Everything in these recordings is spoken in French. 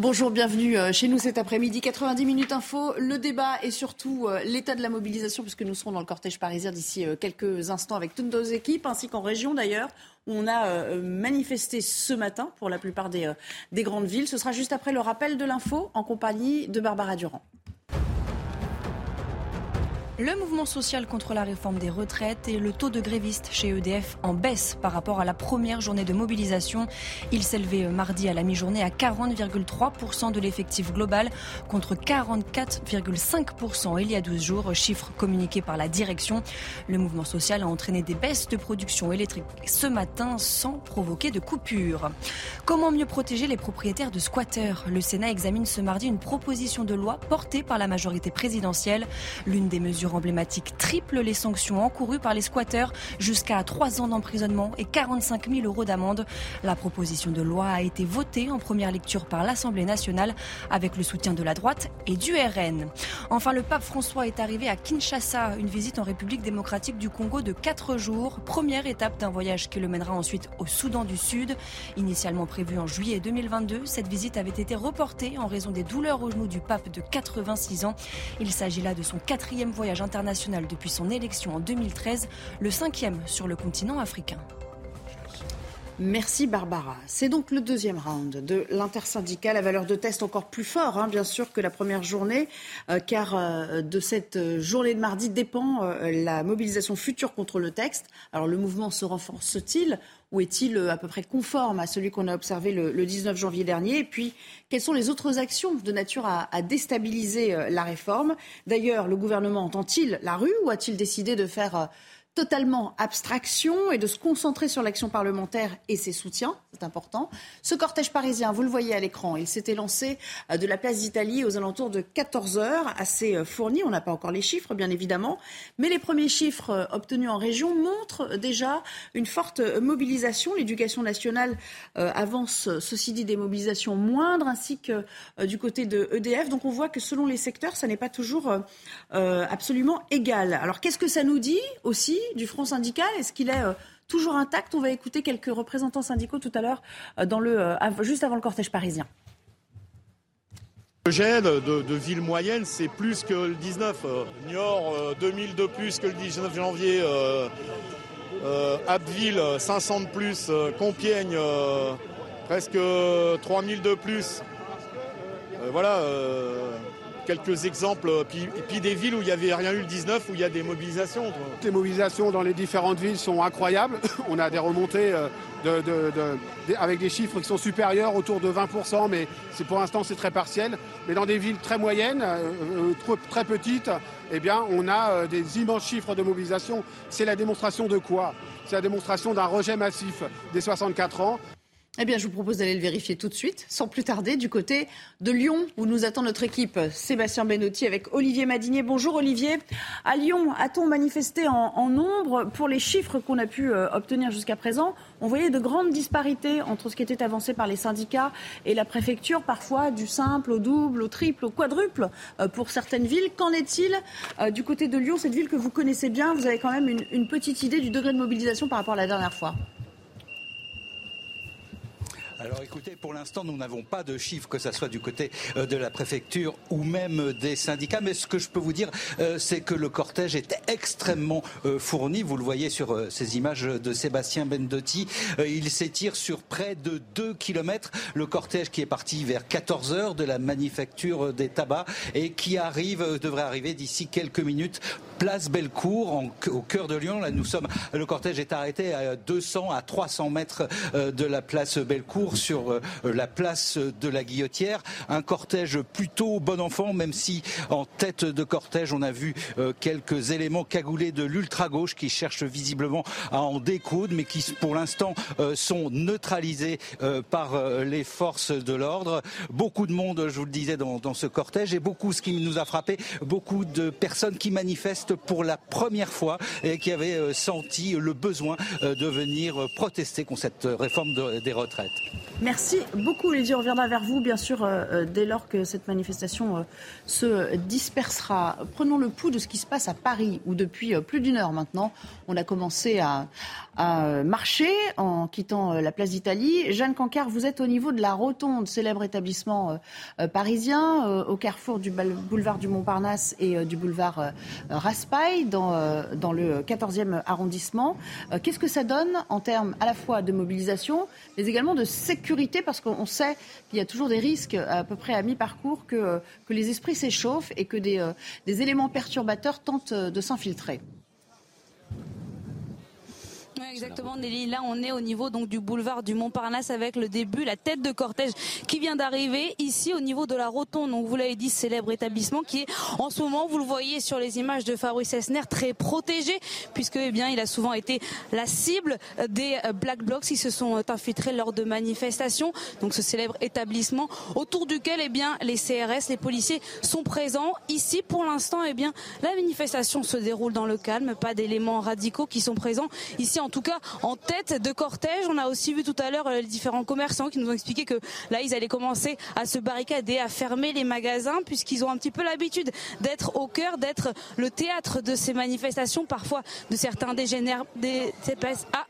Bonjour, bienvenue euh, chez nous cet après-midi. 90 minutes info, le débat et surtout euh, l'état de la mobilisation, puisque nous serons dans le cortège parisien d'ici euh, quelques instants avec toutes nos équipes, ainsi qu'en région d'ailleurs, où on a manifesté ce matin pour la plupart des, des grandes villes. Ce sera juste après le rappel de l'info en compagnie de Barbara Durand. Le mouvement social contre la réforme des retraites et le taux de grévistes chez EDF en baisse par rapport à la première journée de mobilisation. Il s'élevait mardi à la mi-journée à 40,3% de l'effectif global contre 44,5% il y a 12 jours, chiffre communiqué par la direction. Le mouvement social a entraîné des baisses de production électrique ce matin sans provoquer de coupure. Comment mieux protéger les propriétaires de squatteurs Le Sénat examine ce mardi une proposition de loi portée par la majorité présidentielle. L'une des mesures emblématique triple les sanctions encourues par les squatteurs jusqu'à 3 ans d'emprisonnement et 45 000 euros d'amende. La proposition de loi a été votée en première lecture par l'Assemblée nationale avec le soutien de la droite et du RN. Enfin, le pape François est arrivé à Kinshasa, une visite en République démocratique du Congo de 4 jours, première étape d'un voyage qui le mènera ensuite au Soudan du Sud. Initialement prévue en juillet 2022, cette visite avait été reportée en raison des douleurs au genou du pape de 86 ans. Il s'agit là de son quatrième voyage international depuis son élection en 2013, le cinquième sur le continent africain. Merci Barbara. C'est donc le deuxième round de l'intersyndicale à valeur de test encore plus fort, hein, bien sûr, que la première journée, euh, car euh, de cette euh, journée de mardi dépend la mobilisation future contre le texte. Alors le mouvement se renforce-t-il ou est-il à peu près conforme à celui qu'on a observé le, 19 janvier dernier Et puis, quelles sont les autres actions de nature à, à déstabiliser la réforme? D'ailleurs, le gouvernement entend-il la rue ou a-t-il décidé de faire totalement abstraction et de se concentrer sur l'action parlementaire et ses soutiens. C'est important. Ce cortège parisien, vous le voyez à l'écran, il s'était lancé euh, de la place d'Italie aux alentours de 14 heures, assez euh, fourni. On n'a pas encore les chiffres, bien évidemment, mais les premiers chiffres euh, obtenus en région montrent déjà une forte mobilisation. L'éducation nationale avance, ceci dit, des mobilisations moindres, ainsi que du côté de EDF. Donc on voit que selon les secteurs, ça n'est pas toujours absolument égal. Alors qu'est-ce que ça nous dit aussi du front syndical Est-ce qu'il est, euh, toujours intact? On va écouter quelques représentants syndicaux tout à l'heure, euh, euh, juste avant le cortège parisien. Le gel de, ville moyenne, c'est plus que le 19. Niort, 2000 de plus que le 19 janvier. Abbeville, 500 de plus. Compiègne, presque 3000 de plus. voilà quelques exemples, et puis, des villes où il n'y avait rien eu le 19, où il y a des mobilisations. Les mobilisations dans les différentes villes sont incroyables. On a des remontées euh, avec des chiffres qui sont supérieurs, autour de 20%, mais pour l'instant c'est très partiel. Mais dans des villes très moyennes, euh, euh, très petites, eh bien, on a des immenses chiffres de mobilisation. C'est la démonstration de quoi? C'est la démonstration d'un rejet massif des 64 ans. Eh bien, je vous propose d'aller le vérifier tout de suite, sans plus tarder, du côté de Lyon, où nous attend notre équipe Sébastien Benotti avec Olivier Madinier. Bonjour Olivier. À Lyon, a-t-on manifesté en, nombre Pour les chiffres qu'on a pu euh, obtenir jusqu'à présent, on voyait de grandes disparités entre ce qui était avancé par les syndicats et la préfecture, parfois du simple au double, au triple, au quadruple euh, pour certaines villes. Qu'en est-il euh, du côté de Lyon, cette ville que vous connaissez bien? Vous avez quand même une petite idée du degré de mobilisation par rapport à la dernière fois alors écoutez, pour l'instant, nous n'avons pas de chiffres, que ce soit du côté euh, de la préfecture ou même des syndicats. Mais ce que je peux vous dire, euh, c'est que le cortège est extrêmement euh, fourni. Vous le voyez sur ces images de Sébastien Bendotti. Il s'étire sur près de 2 kilomètres. Le cortège qui est parti vers 14 heures de la manufacture des tabacs et qui arrive, devrait arriver d'ici quelques minutes, place Bellecour, au cœur de Lyon. Là, nous sommes, le cortège est arrêté à 200 à 300 mètres de la place Bellecour sur la place de la Guillotière. Un cortège plutôt bon enfant, même si en tête de cortège, on a vu quelques éléments cagoulés de l'ultra-gauche qui cherchent visiblement à en découdre, mais qui pour l'instant sont neutralisés par les forces de l'ordre. Beaucoup de monde, je vous le disais, dans, ce cortège et beaucoup, ce qui nous a frappé, beaucoup de personnes qui manifestent pour la première fois et qui avaient euh, senti le besoin euh, de venir protester contre cette réforme des retraites. Merci beaucoup, Olivier. On reviendra vers vous, bien sûr, euh, dès lors que cette manifestation se dispersera. Prenons le pouls de ce qui se passe à Paris, où depuis plus d'une heure maintenant, on a commencé à, à marcher en quittant la place d'Italie. Jeanne Cancard, vous êtes au niveau de la Rotonde, célèbre établissement parisien, au carrefour du boulevard du Montparnasse et du boulevard Raspail, dans, dans le 14e arrondissement. Qu'est-ce que ça donne en termes à la fois de mobilisation, mais également de sécurité, parce qu'on sait qu'il y a toujours des risques à peu près à mi-parcours que, les esprits s'échauffent et que des, des éléments perturbateurs tentent de s'infiltrer exactement, Nelly. Là, on est au niveau donc du boulevard du Montparnasse avec le début, la tête de cortège qui vient d'arriver ici au niveau de la rotonde. Donc, vous l'avez dit, célèbre établissement qui est en ce moment, vous le voyez sur les images de Fabrice Esner, très protégé puisque, eh bien, il a souvent été la cible des Black Blocs qui se sont infiltrés lors de manifestations. Donc, ce célèbre établissement autour duquel, eh bien, les CRS, les policiers sont présents. Ici, pour l'instant, eh bien, la manifestation se déroule dans le calme, pas d'éléments radicaux qui sont présents. Ici, en tout cas, en tête de cortège. On a aussi vu tout à l'heure euh, les différents commerçants qui nous ont expliqué que là, ils allaient commencer à se barricader, à fermer les magasins, puisqu'ils ont un petit peu l'habitude d'être au cœur, d'être le théâtre de ces manifestations, parfois de certains dégénères des. Ah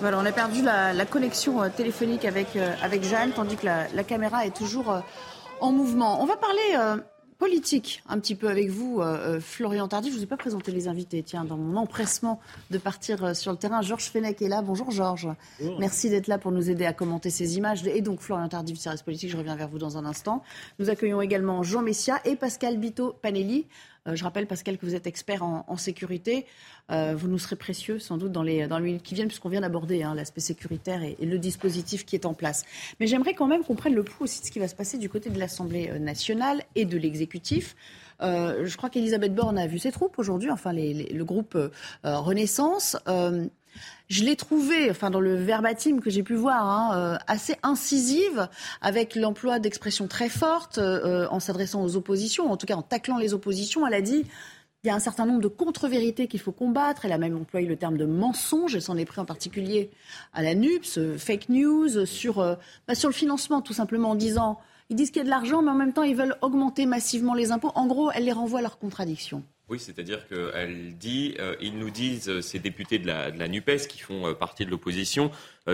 Voilà, on a perdu la, connexion euh, téléphonique avec, euh, avec Jeanne, tandis que la, caméra est toujours en mouvement. On va parler politique un petit peu avec vous, euh, euh, Florian Tardif. Je ne vous ai pas présenté les invités. Tiens, dans mon empressement de partir euh, sur le terrain, Georges Fenech est là. Bonjour Georges. Merci d'être là pour nous aider à commenter ces images. Et donc Florian Tardif, CRS Politique, je reviens vers vous dans un instant. Nous accueillons également Jean Messia et Pascal Bito Panelli. Je rappelle, Pascal, que vous êtes expert en sécurité. Euh, vous nous serez précieux sans doute dans les, dans les minutes qui viennent, puisqu'on vient d'aborder hein, l'aspect sécuritaire et, le dispositif qui est en place. Mais j'aimerais quand même qu'on prenne le pouls aussi de ce qui va se passer du côté de l'Assemblée euh, nationale et de l'exécutif. Euh, je crois qu'Elisabeth Borne a vu ses troupes aujourd'hui, enfin le groupe Renaissance. Je l'ai trouvé, enfin dans le verbatim que j'ai pu voir, hein, assez incisive, avec l'emploi d'expressions très fortes en s'adressant aux oppositions, en tout cas en taclant les oppositions. Elle a dit il y a un certain nombre de contre-vérités qu'il faut combattre. Elle a même employé le terme de mensonge. Elle s'en est pris en particulier à la NUPS, euh, fake news, sur, euh, bah, sur le financement, tout simplement en disant ils disent qu'il y a de l'argent, mais en même temps, ils veulent augmenter massivement les impôts. En gros, elle les renvoie à leurs contradictions. Oui, c'est-à-dire qu'elle dit, euh, ils nous disent, euh, ces députés de la, NUPES qui font euh, partie de l'opposition,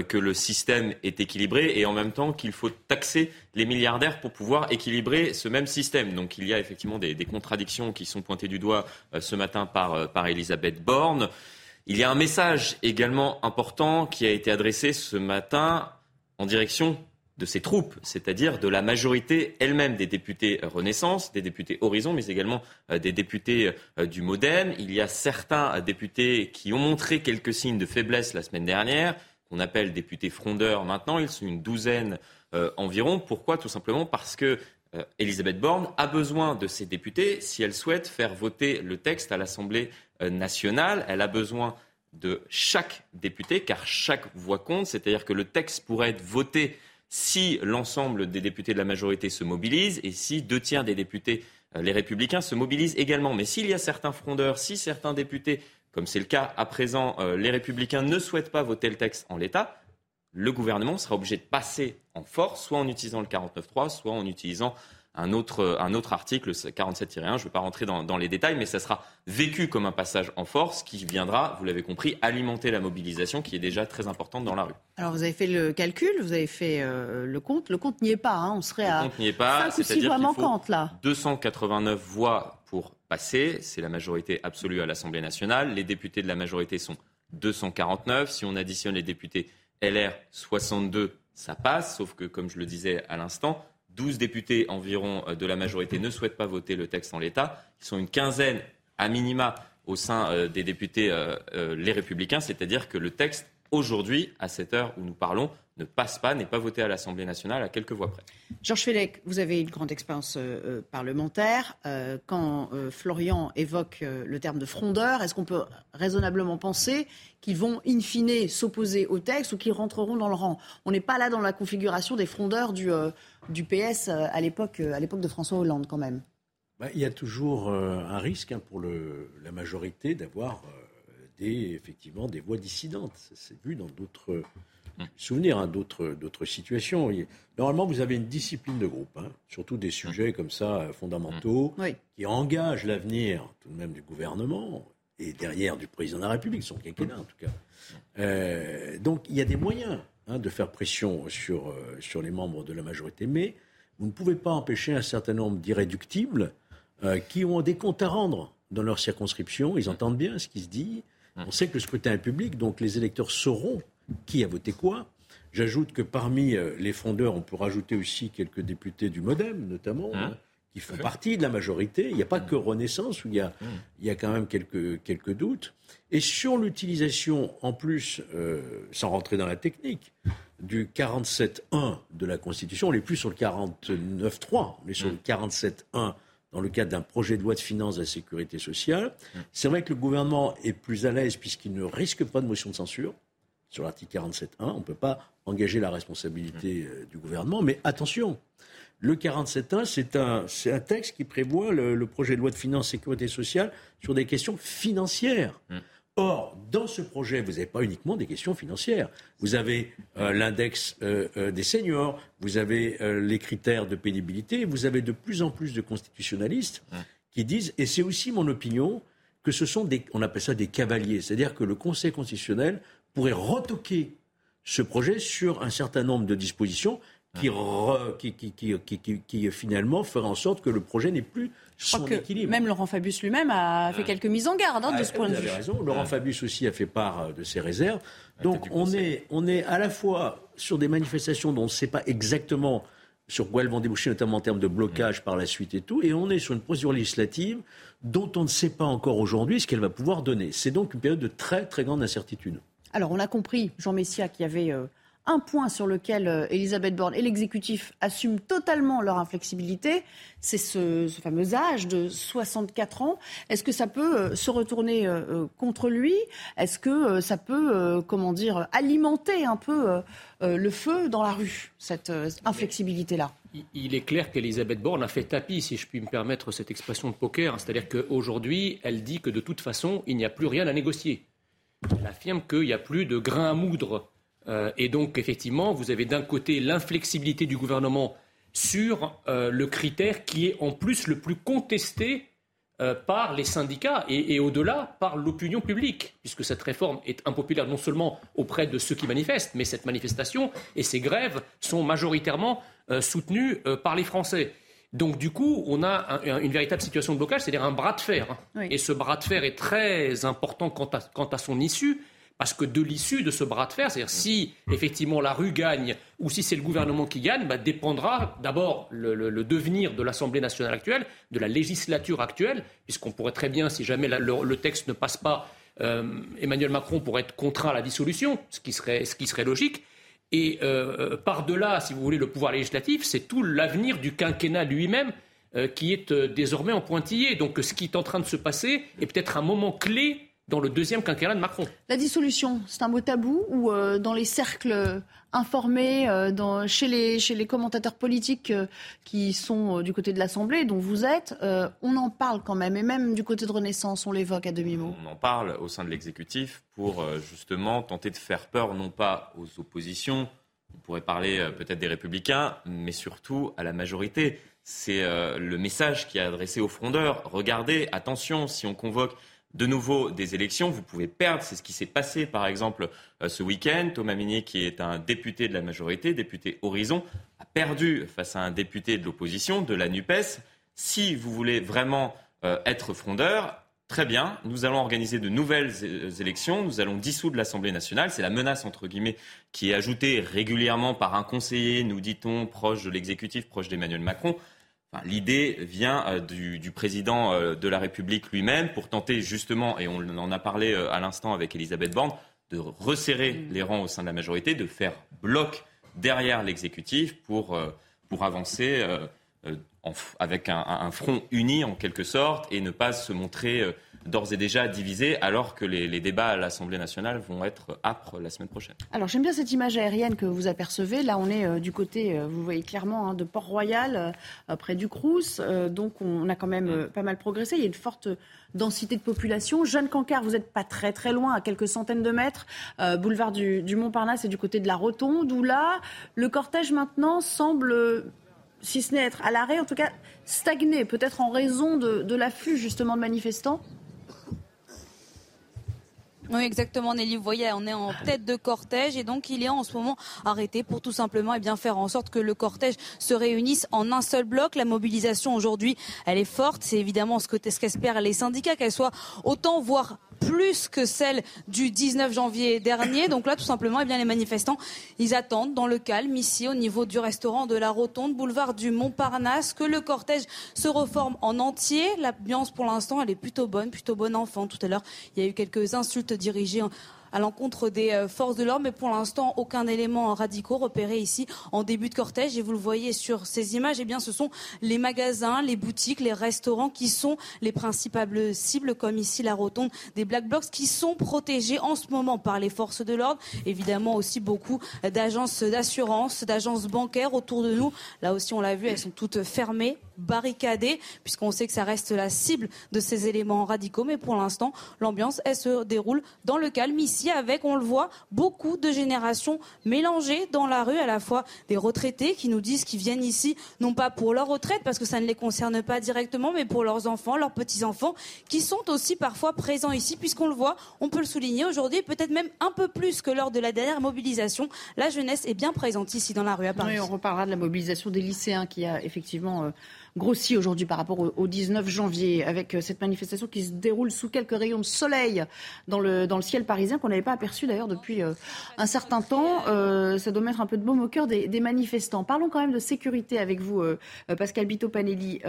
que le système est équilibré et en même temps qu'il faut taxer les milliardaires pour pouvoir équilibrer ce même système. Donc il y a effectivement des, contradictions qui sont pointées du doigt ce matin par, par Elisabeth Borne. Il y a un message également important qui a été adressé ce matin en direction de ses troupes, c'est-à-dire de la majorité elle-même des députés Renaissance, des députés Horizon, mais également euh, des députés euh, du Modem. Il y a certains euh, députés qui ont montré quelques signes de faiblesse la semaine dernière, qu'on appelle députés frondeurs maintenant. Ils sont une douzaine environ. Pourquoi? Tout simplement parce que Elisabeth Borne a besoin de ces députés si elle souhaite faire voter le texte à l'Assemblée nationale. Elle a besoin de chaque député, car chaque voix compte, c'est-à-dire que le texte pourrait être voté si l'ensemble des députés de la majorité se mobilisent et si deux tiers des députés, euh, les républicains, se mobilisent également. Mais s'il y a certains frondeurs, si certains députés, comme c'est le cas à présent, euh, les républicains ne souhaitent pas voter le texte en l'état, le gouvernement sera obligé de passer en force, soit en utilisant le 49.3, soit en utilisant un autre, un autre article, 47-1. Je ne vais pas rentrer dans, dans, les détails, mais ça sera vécu comme un passage en force qui viendra, vous l'avez compris, alimenter la mobilisation qui est déjà très importante dans la rue. Alors vous avez fait le calcul, vous avez fait euh, le compte. Le compte n'y est pas. Hein. On serait le à compte n'y est pas. 5 ou 6 voix manquantes là. 289 voix pour passer. C'est la majorité absolue à l'Assemblée nationale. Les députés de la majorité sont 249. Si on additionne les députés LR, 62, ça passe. Sauf que, comme je le disais à l'instant, 12 députés environ euh, de la majorité ne souhaitent pas voter le texte en l'état. Ils sont une quinzaine à minima au sein des députés Les Républicains, c'est-à-dire que le texte aujourd'hui, à cette heure où nous parlons, ne passe pas, n'est pas voté à l'Assemblée nationale à quelques voix près. Georges Félec, vous avez une grande expérience euh, euh, parlementaire. Euh, quand Florian évoque le terme de frondeur, est-ce qu'on peut raisonnablement penser qu'ils vont in fine s'opposer au texte ou qu'ils rentreront dans le rang? On n'est pas là dans la configuration des frondeurs du, du PS à l'époque de François Hollande quand même. Bah, il y a toujours un risque hein, pour le, la majorité d'avoir des, effectivement des voix dissidentes. C'est vu dans d'autres souvenir hein, d'autres, d'autres situations. Normalement, vous avez une discipline de groupe, hein, surtout des sujets comme ça euh, fondamentaux, qui engagent l'avenir tout de même du gouvernement et derrière du président de la République, son quinquennat en tout cas. Euh, donc il y a des moyens hein, de faire pression sur, euh, sur les membres de la majorité, mais vous ne pouvez pas empêcher un certain nombre d'irréductibles qui ont des comptes à rendre dans leur circonscription. Ils entendent bien ce qui se dit. On sait que le scrutin est public, donc les électeurs sauront qui a voté quoi? J'ajoute que parmi euh, les fondeurs, on peut rajouter aussi quelques députés du Modem, notamment, hein, hein, qui font partie de la majorité. Il n'y a pas que Renaissance, où il y a, mmh. il y a quand même quelques, quelques doutes. Et sur l'utilisation, en plus, euh, sans rentrer dans la technique, du 47.1 de la Constitution, on n'est plus sur le 49.3, mais sur le 47.1 mmh. dans le cadre d'un projet de loi de finances de la sécurité sociale. C'est vrai que le gouvernement est plus à l'aise puisqu'il ne risque pas de motion de censure sur l'article 47.1. On ne peut pas engager la responsabilité euh, du gouvernement. Mais attention, le 47.1, c'est un, c'est un texte qui prévoit le, projet de loi de finances sécurité sociale sur des questions financières. Mmh. Or, dans ce projet, vous n'avez pas uniquement des questions financières. Vous avez euh, l'index euh, des seniors, vous avez les critères de pénibilité, vous avez de plus en plus de constitutionnalistes mmh. qui disent, et c'est aussi mon opinion, que ce sont des, on appelle ça des cavaliers, c'est-à-dire que le Conseil constitutionnel pourrait retoquer ce projet sur un certain nombre de dispositions qui, qui, qui, finalement ferait en sorte que le projet n'est plus son équilibre. Même Laurent Fabius lui-même a fait quelques mises en garde hein, de ah, ce point de vue. Vous avez raison. Laurent Fabius aussi a fait part euh, de ses réserves. Donc on est, on est à la fois sur des manifestations dont on ne sait pas exactement sur quoi elles vont déboucher, notamment en termes de blocage par la suite et tout, et on est sur une procédure législative dont on ne sait pas encore aujourd'hui ce qu'elle va pouvoir donner. C'est donc une période de très très grande incertitude. Alors, on a compris, Jean Messia, qu'il y avait euh, un point sur lequel euh, Elisabeth Borne et l'exécutif assument totalement leur inflexibilité, c'est ce, fameux âge de 64 ans. Est-ce que ça peut euh, se retourner contre lui? Est-ce que ça peut, comment dire, alimenter un peu le feu dans la rue, cette inflexibilité-là? Il est clair qu'Elisabeth Borne a fait tapis, si je puis me permettre cette expression de poker. C'est-à-dire qu'aujourd'hui, elle dit que de toute façon, il n'y a plus rien à négocier. Elle affirme qu'il n'y a plus de grain à moudre. Euh, et donc, effectivement, vous avez d'un côté l'inflexibilité du gouvernement sur euh, le critère qui est en plus le plus contesté euh, par les syndicats et, au-delà par l'opinion publique, puisque cette réforme est impopulaire non seulement auprès de ceux qui manifestent, mais cette manifestation et ces grèves sont majoritairement soutenues par les Français. Donc du coup, on a une véritable situation de blocage, c'est-à-dire un bras de fer. Et ce bras de fer est très important quant à, son issue, parce que de l'issue de ce bras de fer, c'est-à-dire si effectivement la rue gagne ou si c'est le gouvernement qui gagne, bah, dépendra d'abord le, devenir de l'Assemblée nationale actuelle, de la législature actuelle, puisqu'on pourrait très bien, si jamais le, texte ne passe pas, euh, Emmanuel Macron pourrait être contraint à la dissolution, ce qui serait, ce qui serait logique. Et euh, euh, par-delà, si vous voulez, le pouvoir législatif, c'est tout l'avenir du quinquennat lui-même euh, qui est désormais en pointillé. Donc ce qui est en train de se passer est peut-être un moment clé dans le deuxième quinquennat de Macron. La dissolution, c'est un mot tabou ou euh, dans les cercles informés, euh, dans, chez, les, chez les commentateurs politiques euh, qui sont du côté de l'Assemblée, dont vous êtes, on en parle quand même, et même du côté de Renaissance, on l'évoque à demi-mot. On en parle au sein de l'exécutif pour justement tenter de faire peur, non pas aux oppositions, on pourrait parler peut-être des républicains, mais surtout à la majorité. C'est le message qui est adressé aux frondeurs. Regardez, attention, si on convoque de nouveau des élections, vous pouvez perdre. C'est ce qui s'est passé, par exemple, euh, ce week-end. Thomas Minier, qui est un député de la majorité, député Horizon, a perdu face à un député de l'opposition, de la NUPES. Si vous voulez vraiment euh, être frondeur, très bien, nous allons organiser de nouvelles euh, élections, nous allons dissoudre l'Assemblée nationale. C'est la menace, entre guillemets, qui est ajoutée régulièrement par un conseiller, nous dit-on, proche de l'exécutif, proche d'Emmanuel Macron L'idée vient du, du, président de la République lui-même pour tenter justement, et on en a parlé à l'instant avec Elisabeth Borne, de resserrer mm. les rangs au sein de la majorité, de faire bloc derrière l'exécutif pour, pour avancer avec un, front uni en quelque sorte et ne pas se montrer euh, d'ores et déjà divisé alors que les, débats à l'Assemblée nationale vont être âpres la semaine prochaine. Alors j'aime bien cette image aérienne que vous apercevez. Là on est euh, du côté, euh, vous voyez clairement, hein, de Port-Royal, près du Crous. donc on a quand même pas mal progressé. Il y a une forte densité de population. Jeanne Cancard, vous n'êtes pas très très loin, à quelques centaines de mètres. boulevard du, du Montparnasse et du côté de la Rotonde, où là, le cortège maintenant semble si ce n'est être à l'arrêt, en tout cas stagner, peut-être en raison de, l'afflux justement de manifestants oui, exactement, Nelly. Vous voyez, on est en tête de cortège et donc il est en ce moment arrêté pour tout simplement eh bien, faire en sorte que le cortège se réunisse en un seul bloc. La mobilisation aujourd'hui, elle est forte. C'est évidemment ce qu'espèrent les syndicats, qu'elle soit autant, voire plus que celle du 19 janvier dernier. Donc là, tout simplement, eh bien, les manifestants, ils attendent dans le calme ici au niveau du restaurant de la Rotonde, boulevard du Montparnasse, que le cortège se reforme en entier. L'ambiance, pour l'instant, elle est plutôt bonne, plutôt bonne enfant. Tout à l'heure, il y a eu quelques insultes dirigées à l'encontre des euh, forces de l'ordre, mais pour l'instant, aucun élément radicaux repéré ici en début de cortège. Et vous le voyez sur ces images, eh bien, ce sont les magasins, les boutiques, les restaurants qui sont les principales cibles, comme ici la rotonde des Black Blocs, qui sont protégés en ce moment par les forces de l'ordre. Évidemment aussi beaucoup d'agences d'assurance, d'agences bancaires autour de nous. Là aussi, on l'a vu, elles sont toutes fermées barricadée, puisqu'on sait que ça reste la cible de ces éléments radicaux. Mais pour l'instant, l'ambiance, elle se déroule dans le calme ici, avec, on le voit, beaucoup de générations mélangées dans la rue, à la fois des retraités qui nous disent qu'ils viennent ici, non pas pour leur retraite, parce que ça ne les concerne pas directement, mais pour leurs enfants, leurs petits-enfants, qui sont aussi parfois présents ici, puisqu'on le voit, on peut le souligner aujourd'hui, peut-être même un peu plus que lors de la dernière mobilisation. La jeunesse est bien présente ici dans la rue à Paris. On reparlera de la mobilisation des lycéens qui a effectivement... Euh, grossi aujourd'hui par rapport au, 19 janvier, avec euh, cette manifestation qui se déroule sous quelques rayons de soleil dans le, dans le ciel parisien, qu'on n'avait pas aperçu d'ailleurs depuis euh, un certain temps. Euh, ça doit mettre un peu de baume au cœur des, manifestants. Parlons quand même de sécurité avec vous, Pascal Bito-Panelli.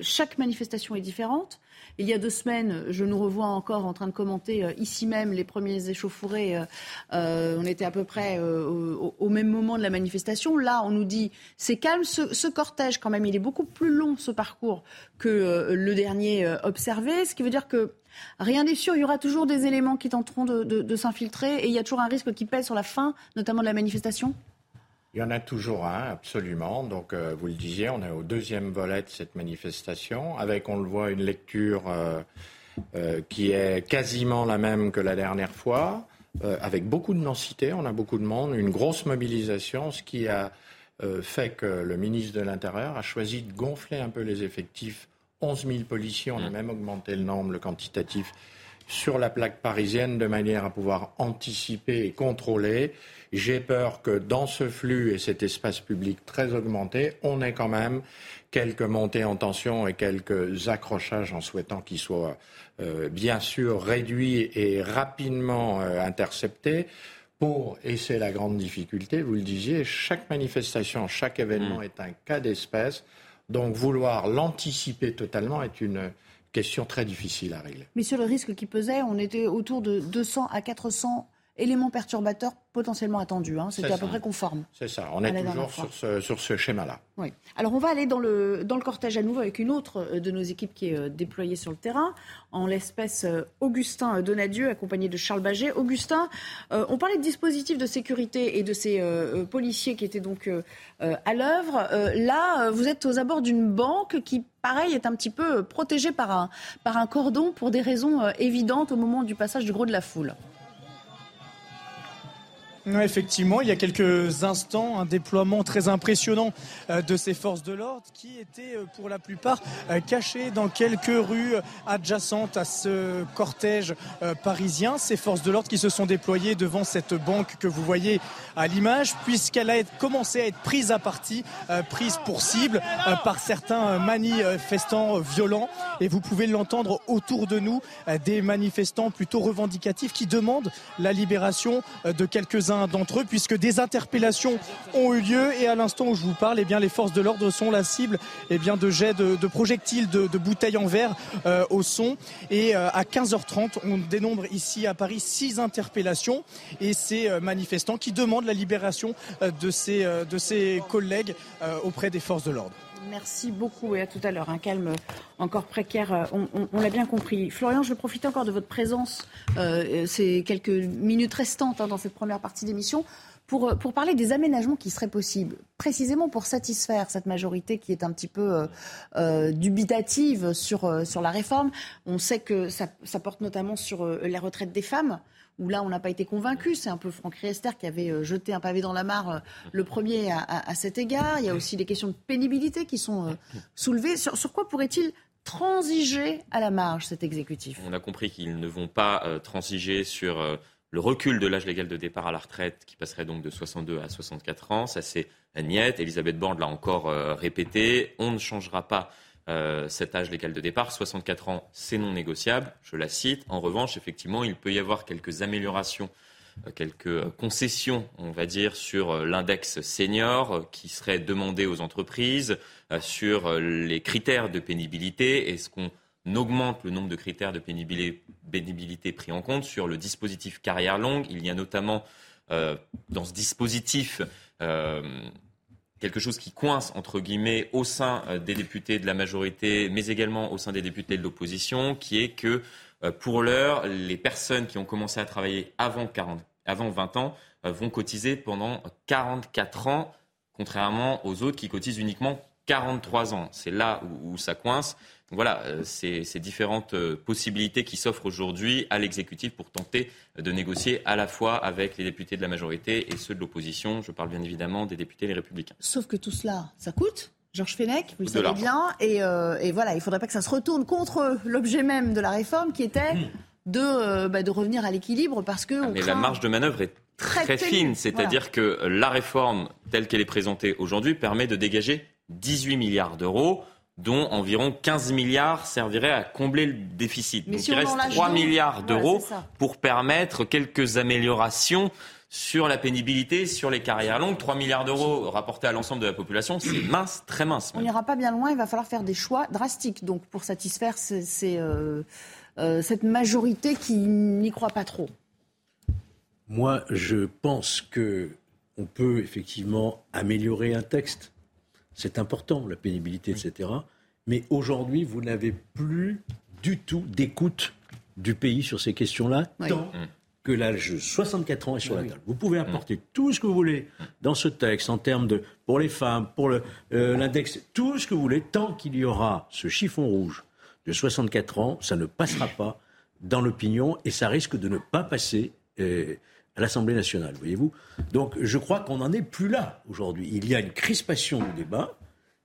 chaque manifestation est différente. Il y a deux semaines, je nous revois encore en train de commenter euh, ici même les premiers échauffourées. Euh, euh, on était à peu près au, même moment de la manifestation. Là, on nous dit c'est calme. Ce, cortège, quand même, il est beaucoup plus long ce parcours que le dernier observé, ce qui veut dire que Rien n'est sûr, il y aura toujours des éléments qui tenteront de s'infiltrer et il y a toujours un risque qui pèse sur la fin, notamment de la manifestation? Il y en a toujours un, absolument. Donc, euh, vous le disiez, on est au deuxième volet de cette manifestation, avec, on le voit, une lecture euh, euh, qui est quasiment la même que la dernière fois, avec beaucoup de densité, on a beaucoup de monde, une grosse mobilisation, ce qui a fait que le ministre de l'Intérieur a choisi de gonfler un peu les effectifs. 11 000 policiers, on a mmh. même augmenté le nombre, le quantitatif, sur la plaque parisienne, de manière à pouvoir anticiper et contrôler. J'ai peur que dans ce flux et cet espace public très augmenté, on ait quand même quelques montées en tension et quelques accrochages en souhaitant qu'ils soient euh, bien sûr réduits et rapidement euh, interceptés pour, et c'est la grande difficulté, vous le disiez, chaque manifestation, chaque événement mmh. est un cas d'espèce. Donc vouloir l'anticiper totalement est une question très difficile à régler. Mais sur le risque qui pesait, on était autour de 200 à 400 éléments perturbateurs potentiellement attendus. Hein. C'était à peu près conforme. C'est ça, on est toujours sur ce, sur ce schéma-là. Oui. Alors on va aller dans le, dans le cortège à nouveau avec une autre euh, de nos équipes qui est euh, déployée sur le terrain, en l'espèce euh, Augustin Donadieu, accompagné de Charles Baget. Augustin, on parlait de dispositifs de sécurité et de ces policiers qui étaient donc à l'œuvre. là, vous êtes aux abords d'une banque qui pareil, est un petit peu protégée par un, par un cordon pour des raisons évidentes au moment du passage du gros de la foule effectivement, il y a quelques instants, un déploiement très impressionnant euh, de ces forces de l'ordre qui étaient euh, pour la plupart euh, cachées dans quelques rues adjacentes à ce cortège parisien. Ces forces de l'ordre qui se sont déployées devant cette banque que vous voyez à l'image, puisqu'elle a commencé à être prise à partie, prise pour cible par certains manifestants violents. Et vous pouvez l'entendre autour de nous, des manifestants plutôt revendicatifs qui demandent la libération de quelques-uns d'entre eux, puisque des interpellations ont eu lieu et à l'instant où je vous parle, eh bien, les forces de l'ordre sont la cible eh bien, de jets de, projectiles, de, bouteilles en verre euh, au son. Et euh, à 15h30, on dénombre ici à Paris six interpellations et ces euh, manifestants qui demandent la libération de ces, de ces collègues auprès des forces de l'ordre. Merci beaucoup et à tout à l'heure. Un calme encore précaire, on, l'a bien compris. Florian, je vais profiter encore de votre présence ces quelques minutes restantes hein, dans cette première partie d'émission pour, pour, parler des aménagements qui seraient possibles, précisément pour satisfaire cette majorité qui est un petit peu euh, euh, dubitative sur, euh, sur la réforme. On sait que ça, ça porte notamment sur les retraites des femmes où là, on n'a pas été convaincu. C'est un peu Franck Riester qui avait jeté un pavé dans la mare le premier à, cet égard. Il y a aussi les questions de pénibilité qui sont soulevées. Sur, quoi pourrait-il transiger à la marge, cet exécutif? On a compris qu'ils ne vont pas transiger sur le recul de l'âge légal de départ à la retraite qui passerait donc de 62 à 64 ans. Ça, c'est niette. Elisabeth Borne l'a encore euh, répété. On ne changera pas euh, cet âge légal de départ. 64 ans, c'est non négociable. Je la cite. En revanche, effectivement, il peut y avoir quelques améliorations, euh, quelques concessions, on va dire, sur l'index senior qui serait demandé aux entreprises, sur les critères de pénibilité. Est-ce qu'on augmente le nombre de critères de pénibilité, pris en compte sur le dispositif carrière longue. Il y a notamment euh, dans ce dispositif euh, quelque chose qui coince entre guillemets au sein euh, des députés de la majorité, mais également au sein des députés de l'opposition, qui est que pour l'heure, les personnes qui ont commencé à travailler avant, 40, avant 20 ans vont cotiser pendant 44 ans, contrairement aux autres qui cotisent uniquement 43 ans. C'est là où, ça coince. voilà, euh, ces, différentes euh, possibilités qui s'offrent aujourd'hui à l'exécutif pour tenter de négocier à la fois avec les députés de la majorité et ceux de l'opposition. Je parle bien évidemment des députés les républicains. Sauf que tout cela, ça coûte. Georges Fenech, vous le savez bien. Euh, et, voilà, il ne faudrait pas que ça se retourne contre l'objet même de la réforme qui était hmm. de, bah, de revenir à l'équilibre parce que. Ah, mais la marge de manœuvre est très, fine. C'est-à-dire que la réforme telle qu'elle est présentée aujourd'hui permet de dégager 18 milliards d'euros dont environ 15 milliards serviraient à combler le déficit. Donc il reste 3 milliards d'euros pour permettre quelques améliorations sur la pénibilité, sur les carrières longues. 3 milliards d'euros rapportés à l'ensemble de la population, c'est mince, très mince. On n'ira pas bien loin, il va falloir faire des choix drastiques donc, pour satisfaire euh, euh, cette majorité qui n'y croit pas trop. Moi, je pense que on peut effectivement améliorer un texte c'est important, la pénibilité, etc. Mais aujourd'hui, vous n'avez plus du tout d'écoute du pays sur ces questions-là, tant mm. que l'âge de 64 ans est sur la table. Vous pouvez apporter mm. tout ce que vous voulez dans ce texte en termes de pour les femmes, pour euh, l'index, tout ce que vous voulez, tant qu'il y aura ce chiffon rouge de 64 ans, ça ne passera pas dans l'opinion et ça risque de ne pas passer. Euh, à l'Assemblée nationale, voyez-vous. Donc je crois qu'on n'en est plus là aujourd'hui. Il y a une crispation du débat,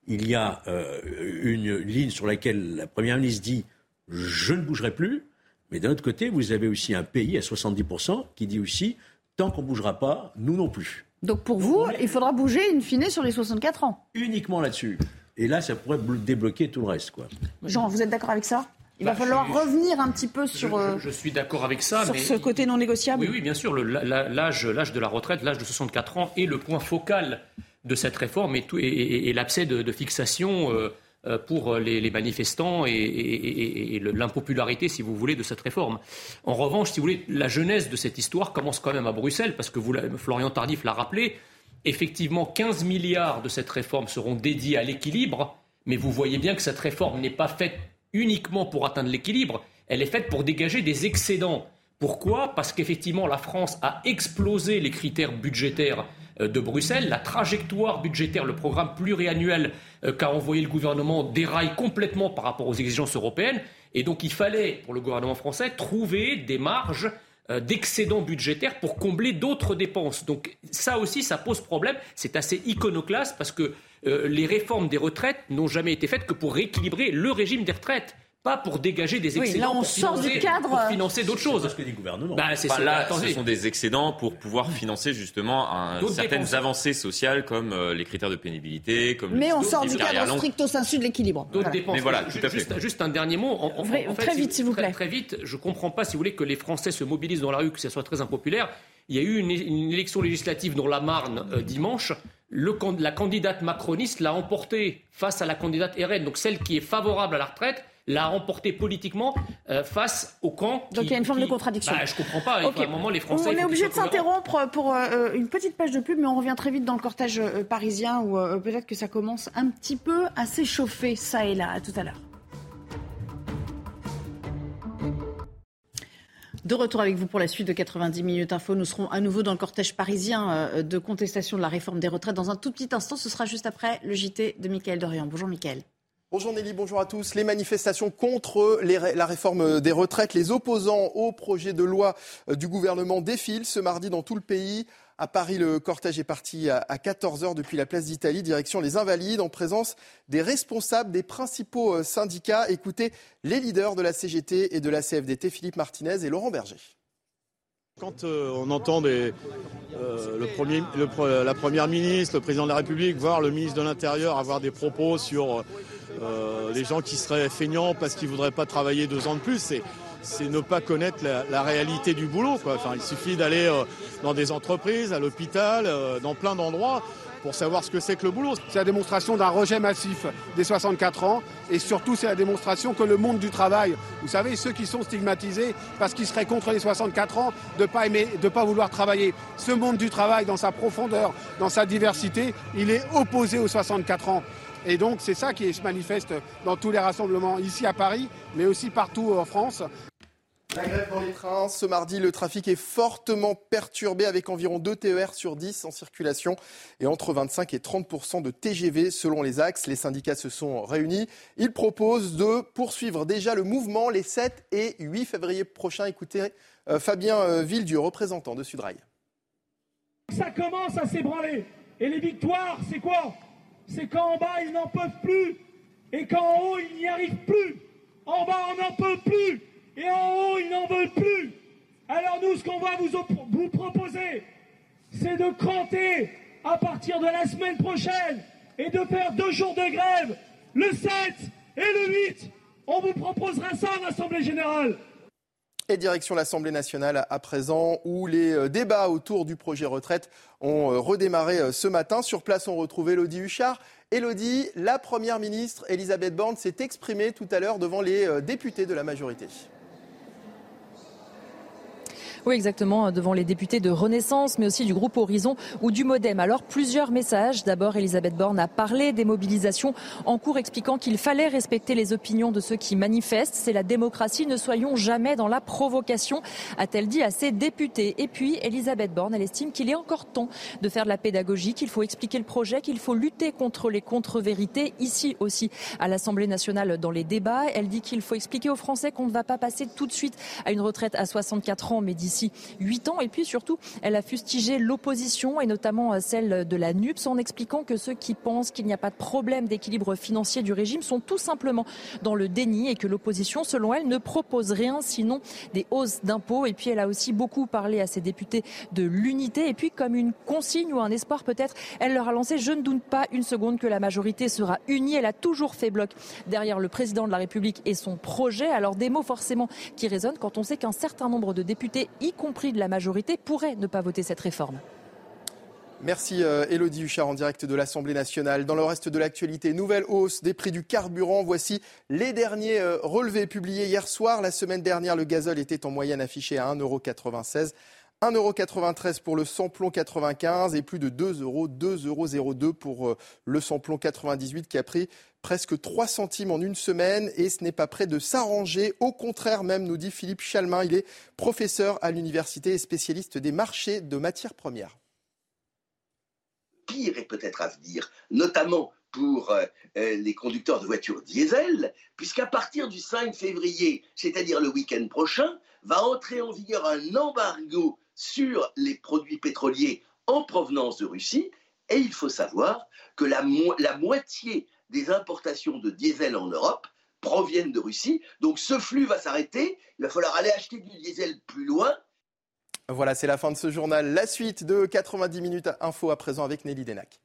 il y a euh, une ligne sur laquelle la Première ministre dit je ne bougerai plus, mais d'un autre côté, vous avez aussi un pays à 70% qui dit aussi tant qu'on ne bougera pas, nous non plus. Donc pour vous, il faudra bouger in fine sur les 64 ans Uniquement là-dessus. Et là, ça pourrait débloquer tout le reste. Quoi. Jean, vous êtes d'accord avec ça? Il va bah, falloir revenir un petit peu sur. Je, suis d'accord avec ça. Sur ce côté non négociable. Oui, oui, bien sûr. L'âge de la retraite, l'âge de 64 ans, est le point focal de cette réforme et, et, l'abcès de, fixation euh, euh, pour les, manifestants et, l'impopularité, si vous voulez, de cette réforme. En revanche, si vous voulez, la genèse de cette histoire commence quand même à Bruxelles, parce que vous, Florian Tardif l'a rappelé. Effectivement, 15 milliards de cette réforme seront dédiés à l'équilibre, mais vous voyez bien que cette réforme n'est pas faite uniquement pour atteindre l'équilibre, elle est faite pour dégager des excédents. Pourquoi? Parce qu'effectivement, la France a explosé les critères budgétaires euh, de Bruxelles. La trajectoire budgétaire, le programme pluriannuel euh, qu'a envoyé le gouvernement déraille complètement par rapport aux exigences européennes. Et donc il fallait, pour le gouvernement français, trouver des marges euh, d'excédent budgétaire pour combler d'autres dépenses. Donc ça aussi, ça pose problème. C'est assez iconoclaste parce que les réformes des retraites n'ont jamais été faites que pour rééquilibrer le régime des retraites pas pour dégager des excédents là, on pour, sort financer, du cadre. pour financer d'autres choses. Parce que des gouvernements. Bah, c'est Enfin, là, Attendez. ce sont des excédents pour pouvoir financer justement un- certaines dépenses. avancées sociales comme euh, les critères de pénibilité, comme Mais le on sort du cadre longue. stricto sensu de l'équilibre. D'autres Voilà. dépenses. Mais voilà, Ju- tout à fait. Juste, juste un dernier mot. En- en- Vrai- en fait, très vite, s'il vous très- plaît. Très vite. Je comprends pas, si vous voulez, que les Français se mobilisent dans la rue, que ce soit très impopulaire. Il y a eu une, une élection législative dans la Marne euh, dimanche. Le la candidate macroniste l'a emportée face à la candidate RN, donc celle qui est favorable à la retraite l'a emporté politiquement euh, face au camp. Donc il y a une forme qui- de contradiction. Bah, je comprends pas. Il faut Ok. à un moment, les Français. on est obligé de s'interrompre pour euh, une petite page de pub, mais on revient très vite dans le cortège euh, parisien où peut-être que ça commence un petit peu à s'échauffer, ça et là. À tout à l'heure. De retour avec vous pour la suite de 90 minutes info. Nous serons à nouveau dans le cortège parisien euh, de contestation de la réforme des retraites dans un tout petit instant. Ce sera juste après le JT de Mickaël Dorian. Bonjour Mickaël. Bonjour Nelly, bonjour à tous. Les manifestations contre la réforme des retraites, les opposants au projet de loi euh, du gouvernement défilent ce mardi dans tout le pays. À Paris, le cortège est parti à 14h depuis la place d'Italie, direction les Invalides, en présence des responsables des principaux euh, syndicats. Écoutez les leaders de la CGT et de la CFDT, Philippe Martinez et Laurent Berger. Quand euh, on entend euh, la Première ministre, le Président de la République, voire le ministre de l'Intérieur avoir des propos sur les gens qui seraient feignants parce qu'ils ne voudraient pas travailler deux ans de plus, c'est, c'est ne pas connaître la, la réalité du boulot. Quoi. Enfin, il suffit d'aller euh, dans des entreprises, à l'hôpital, euh, dans plein d'endroits pour savoir ce que c'est que le boulot. C'est la démonstration d'un rejet massif des 64 ans et surtout c'est la démonstration que le monde du travail, vous savez, ceux qui sont stigmatisés parce qu'ils seraient contre les 64 ans de pas aimer, de pas vouloir travailler. Ce monde du travail dans sa profondeur, dans sa diversité, il est opposé aux 64 ans. Et donc c'est ça qui se manifeste dans tous les rassemblements ici à Paris, mais aussi partout en France. La grève dans les trains. Ce mardi, le trafic est fortement perturbé avec environ 2 TER sur 10 en circulation et entre 25 et 30 de TGV selon les axes. Les syndicats se sont réunis. Ils proposent de poursuivre déjà le mouvement les 7 et 8 février prochains. Écoutez euh, Fabien euh, Villedieu, représentant de Sudrail. Ça commence à s'ébranler. Et les victoires, c'est quoi? C'est quand en bas, ils n'en peuvent plus. Et qu'en haut, ils n'y arrivent plus. En bas, on n'en peut plus. Et en haut, ils n'en veulent plus. Alors nous, ce qu'on va vous, op- vous proposer, c'est de cranter à partir de la semaine prochaine et de faire deux jours de grève, le 7 et le 8. On vous proposera ça en Assemblée Générale. Et direction l'Assemblée nationale à présent, où les euh, débats autour du projet retraite ont euh, redémarré euh, ce matin. Sur place, on retrouve Elodie Huchard. Elodie, la Première ministre Elisabeth Borne s'est exprimée tout à l'heure devant les députés de la majorité. Oui, exactement, devant les députés de Renaissance, mais aussi du groupe Horizon ou du Modem. Alors, plusieurs messages. D'abord, Elisabeth Borne a parlé des mobilisations en cours, expliquant qu'il fallait respecter les opinions de ceux qui manifestent. C'est la démocratie, ne soyons jamais dans la provocation, a-t-elle dit à ses députés. Et puis, Elisabeth Borne, elle estime qu'il est encore temps de faire de la pédagogie, qu'il faut expliquer le projet, qu'il faut lutter contre les contre-vérités, ici aussi, à l'Assemblée nationale, dans les débats. Elle dit qu'il faut expliquer aux Français qu'on ne va pas passer tout de suite à une retraite à 64 ans, mais d'ici 8 ans. Et puis surtout, elle a fustigé l'opposition et notamment celle de la NUPS en expliquant que ceux qui pensent qu'il n'y a pas de problème d'équilibre financier du régime sont tout simplement dans le déni et que l'opposition, selon elle, ne propose rien sinon des hausses d'impôts. Et puis elle a aussi beaucoup parlé à ses députés de l'unité. Et puis comme une consigne ou un espoir peut-être, elle leur a lancé je ne doute pas une seconde que la majorité sera unie. Elle a toujours fait bloc derrière le président de la République et son projet. Alors des mots forcément qui résonnent quand on sait qu'un certain nombre de députés, y compris de la majorité, pourraient ne pas voter cette réforme. Merci euh, Elodie Huchard en direct de l'Assemblée nationale. Dans le reste de l'actualité, nouvelle hausse des prix du carburant. Voici les derniers euh, relevés publiés hier soir. La semaine dernière, le gazole était en moyenne affiché à 1,96 1,93€ pour le samplon 95 et plus de 2 euros, 2,02€ pour euh, le samplon 98 qui a pris presque 3 centimes en une semaine et ce n'est pas prêt de s'arranger. Au contraire même, nous dit Philippe Chalmin. Il est professeur à l'université et spécialiste des marchés de matières premières pire est peut-être à venir, notamment pour euh, euh, les conducteurs de voitures diesel, puisqu'à partir du 5 février, c'est-à-dire le week-end prochain, va entrer en vigueur un embargo sur les produits pétroliers en provenance de Russie. Et il faut savoir que la moitié des importations de diesel en Europe proviennent de Russie. Donc ce flux va s'arrêter. Il va falloir aller acheter du diesel plus loin. Voilà, c'est la fin de ce journal. La suite de 90 minutes info à présent avec Nelly Denac.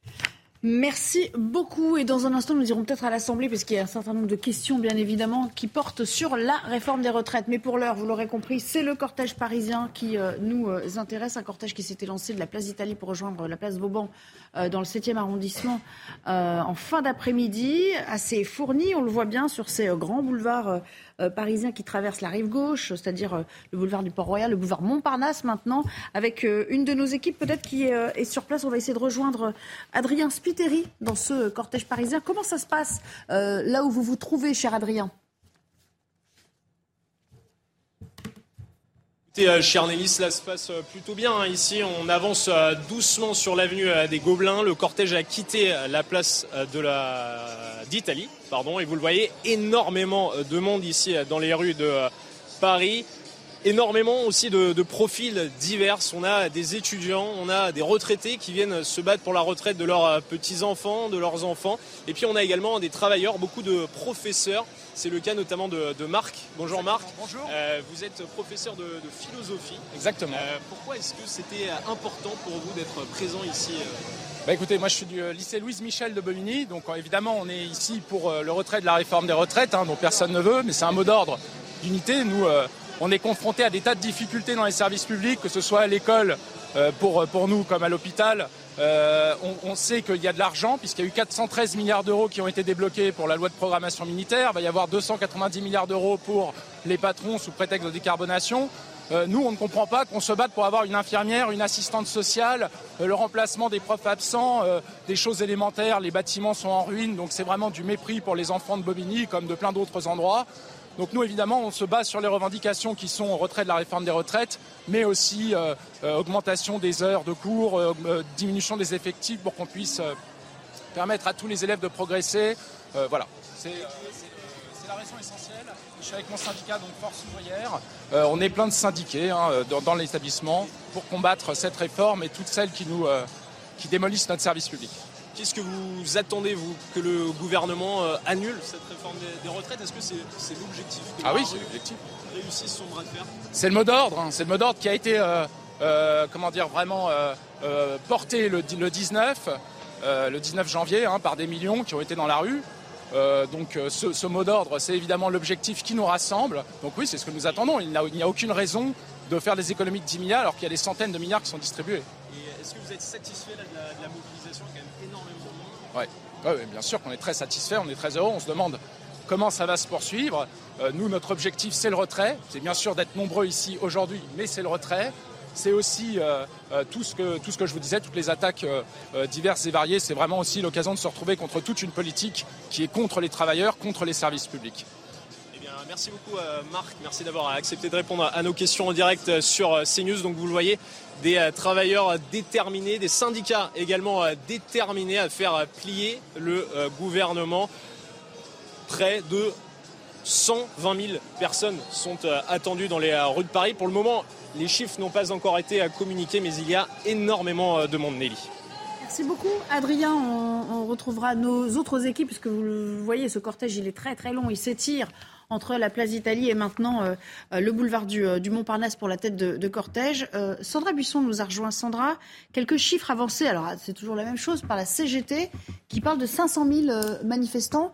Merci beaucoup. Et dans un instant, nous irons peut-être à l'Assemblée, parce qu'il y a un certain nombre de questions, bien évidemment, qui portent sur la réforme des retraites. Mais pour l'heure, vous l'aurez compris, c'est le cortège parisien qui euh, nous euh, intéresse. Un cortège qui s'était lancé de la place d'Italie pour rejoindre la place Vauban euh, dans le 7e arrondissement en fin d'après-midi. Assez fourni, on le voit bien sur ces grands boulevards euh, parisien qui traverse la rive gauche, c'est-à-dire euh, le boulevard du Port-Royal, le boulevard Montparnasse maintenant, avec euh, une de nos équipes peut-être qui est sur place. On va essayer de rejoindre Adrien Spiteri dans ce cortège parisien. Comment ça se passe là où vous vous trouvez, cher Adrien? Écoutez, cher Nélis, cela se passe plutôt bien. Hein. Ici, on avance doucement sur l'avenue des Gobelins. Le cortège a quitté la place de la d'Italie, et vous le voyez, énormément de monde ici dans les rues de Paris. Énormément aussi de, profils divers. On a des étudiants, on a des retraités qui viennent se battre pour la retraite de leurs petits-enfants, de leurs enfants. Et puis on a également des travailleurs, beaucoup de professeurs c'est le cas notamment de, Marc. Bonjour Marc. Bonjour. Euh, vous êtes professeur de, philosophie. Exactement. Euh, pourquoi est-ce que c'était important pour vous d'être présent ici euh bah écoutez, moi je suis du lycée Louise Michel de Bobigny, donc évidemment on est ici pour le retrait de la réforme des retraites, hein, dont personne ne veut, mais c'est un mot d'ordre d'unité. Nous, on est confrontés à des tas de difficultés dans les services publics, que ce soit à l'école pour, pour nous comme à l'hôpital, euh, on, sait qu'il y a de l'argent, puisqu'il y a eu 413 milliards d'euros qui ont été débloqués pour la loi de programmation militaire. Il va y avoir 290 milliards d'euros pour les patrons sous prétexte de décarbonation. Euh, nous, on ne comprend pas qu'on se batte pour avoir une infirmière, une assistante sociale, euh, le remplacement des profs absents, des choses élémentaires. Les bâtiments sont en ruine, donc c'est vraiment du mépris pour les enfants de Bobigny, comme de plein d'autres endroits. Donc nous, évidemment, on se base sur les revendications qui sont retrait de la réforme des retraites, mais aussi euh, euh, augmentation des heures de cours, euh, diminution des effectifs pour qu'on puisse permettre à tous les élèves de progresser. voilà, c'est la raison essentielle. Je suis avec mon syndicat, donc Force ouvrière. on est plein de syndiqués hein, dans, l'établissement pour combattre cette réforme et toutes celles qui, nous, qui démolissent notre service public. Qu'est-ce que vous attendez, vous, que le gouvernement euh, annule cette réforme des, retraites? Est-ce que c'est l'objectif Ah oui, c'est l'objectif. Réussisse son bras de fer? C'est le mot d'ordre. Hein. C'est le mot d'ordre qui a été, euh, euh, comment dire, vraiment porté le, 19, le 19 janvier hein, par des millions qui ont été dans la rue. donc ce, mot d'ordre, c'est évidemment l'objectif qui nous rassemble. Donc oui, c'est ce que nous attendons. Il n'y a, aucune raison de faire des économies de 10 milliards alors qu'il y a des centaines de milliards qui sont distribués. Est-ce que vous êtes satisfait de, la, de la mobilisation oui, bien sûr qu'on est très satisfait, on est très heureux, on se demande comment ça va se poursuivre. Euh, nous, notre objectif, c'est le retrait. C'est bien sûr d'être nombreux ici aujourd'hui, mais c'est le retrait. C'est aussi euh, euh, tout ce que je vous disais, toutes les attaques diverses et variées. C'est vraiment aussi l'occasion de se retrouver contre toute une politique qui est contre les travailleurs, contre les services publics. Merci beaucoup Marc, merci d'avoir accepté de répondre à nos questions en direct sur CNews. Donc vous le voyez, des euh, travailleurs déterminés, des syndicats également euh, déterminés à faire plier le euh, gouvernement. Près de 120 000 personnes sont attendues dans les rues de Paris. Pour le moment, les chiffres n'ont pas encore été communiqués, mais il y a énormément de monde, Nelly. Merci beaucoup, Adrien. On, retrouvera nos autres équipes, puisque vous le voyez, ce cortège, il est très très long, il s'étire entre la place d'Italie et maintenant euh, euh, le boulevard euh, du, Montparnasse pour la tête de, cortège. Sandra Buisson nous a rejoint. Sandra, quelques chiffres avancés, alors ah, c'est toujours la même chose, par la CGT qui parle de 500 000 manifestants.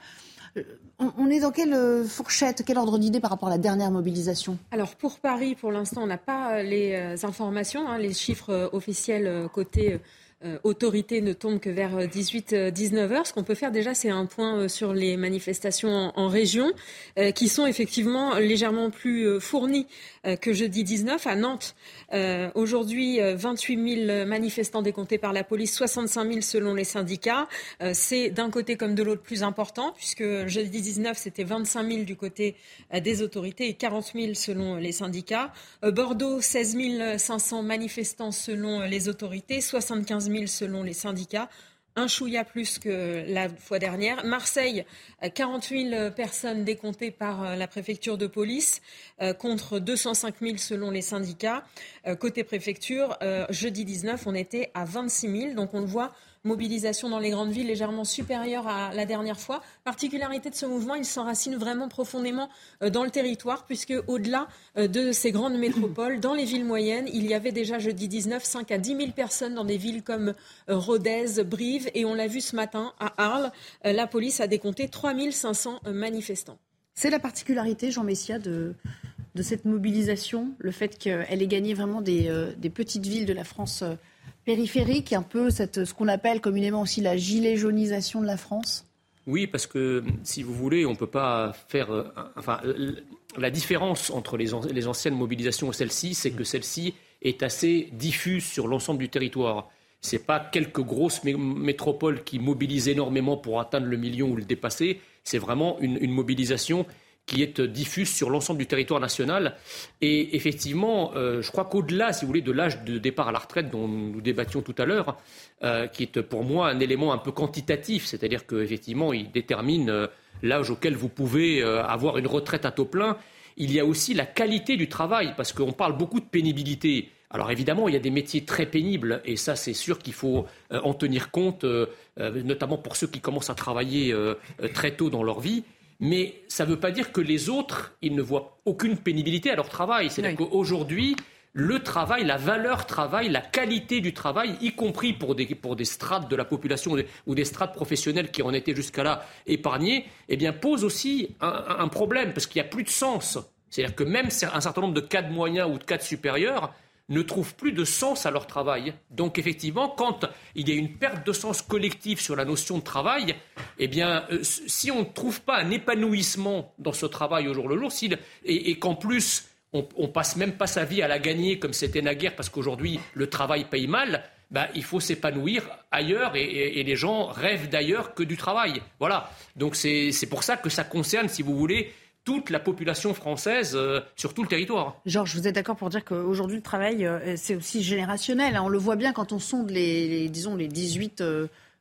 On, est dans quelle fourchette, quel ordre d'idée par rapport à la dernière mobilisation? Alors pour Paris, pour l'instant, on n'a pas les informations, hein, les chiffres officiels côté autorité ne tombe que vers 18-19 euh, heures. Ce qu'on peut faire déjà, c'est un point euh, sur les manifestations en, région, qui sont effectivement légèrement plus fournies que jeudi 19 à Nantes. Aujourd'hui, 28 000 manifestants décomptés par la police, 65 000 selon les syndicats. c'est d'un côté comme de l'autre plus important, puisque jeudi 19, c'était 25 000 du côté des autorités et 40 000 selon les syndicats. Bordeaux, 16 500 manifestants selon les autorités, 75 000 selon les syndicats un chouïa plus que la fois dernière. Marseille, 40 euh, 000 personnes décomptées par euh, la préfecture de police euh, contre 205 000 selon les syndicats. Côté préfecture, jeudi 19, on était à 26 000. Donc on le voit, mobilisation dans les grandes villes légèrement supérieure à la dernière fois. Particularité de ce mouvement, il s'enracine vraiment profondément dans le territoire, puisque au-delà de ces grandes métropoles, dans les villes moyennes, il y avait déjà jeudi 19 5 à 10 000 personnes dans des villes comme Rodez, Brive, et on l'a vu ce matin à Arles, la police a décompté 3 500 manifestants. C'est la particularité, Jean Messia, de, de cette mobilisation, le fait qu'elle ait gagné vraiment des, euh, petites villes de la France euh, périphérique, un peu ce qu'on appelle communément aussi la gilet jaunisation de la France? Oui, parce que si vous voulez, on ne peut pas faire. Euh, enfin, la différence entre les anciennes mobilisations et celle-ci, c'est que celle-ci est assez diffuse sur l'ensemble du territoire. Ce n'est pas quelques grosses métropoles qui mobilisent énormément pour atteindre le million ou le dépasser. C'est vraiment une, mobilisation qui est diffuse sur l'ensemble du territoire national. Et effectivement, euh, je crois qu'au-delà, si vous voulez, de l'âge de départ à la retraite dont nous débattions tout à l'heure, euh, qui est pour moi un élément un peu quantitatif, c'est-à-dire qu'effectivement, il détermine euh, l'âge auquel vous pouvez avoir une retraite à taux plein, il y a aussi la qualité du travail, parce qu'on parle beaucoup de pénibilité. Alors évidemment, il y a des métiers très pénibles, et ça c'est sûr qu'il faut euh, en tenir compte, euh, euh, notamment pour ceux qui commencent à travailler très tôt dans leur vie. Mais ça ne veut pas dire que les autres, ils ne voient aucune pénibilité à leur travail. C'est-à-dire qu'aujourd'hui, le travail, la valeur travail, la qualité du travail, y compris pour des, pour des strates de la population ou des strates professionnelles qui en étaient jusqu'à là épargnées, eh bien, pose aussi un, un problème, parce qu'il n'y a plus de sens. C'est-à-dire que même un certain nombre de cadres moyens ou de cadres supérieurs ne trouvent plus de sens à leur travail. Donc effectivement, quand il y a une perte de sens collectif sur la notion de travail, eh bien, euh, si on ne trouve pas un épanouissement dans ce travail au jour le jour, et, qu'en plus on, on, passe même pas sa vie à la gagner comme c'était naguère parce qu'aujourd'hui le travail paye mal, bah, il faut s'épanouir ailleurs et, et, les gens rêvent d'ailleurs que du travail. Voilà. Donc c'est pour ça que ça concerne, si vous voulez, toute la population française euh, sur tout le territoire. Georges, vous êtes d'accord pour dire qu'aujourd'hui le travail, euh, c'est aussi générationnel. Hein. On le voit bien quand on sonde les, disons, les 18,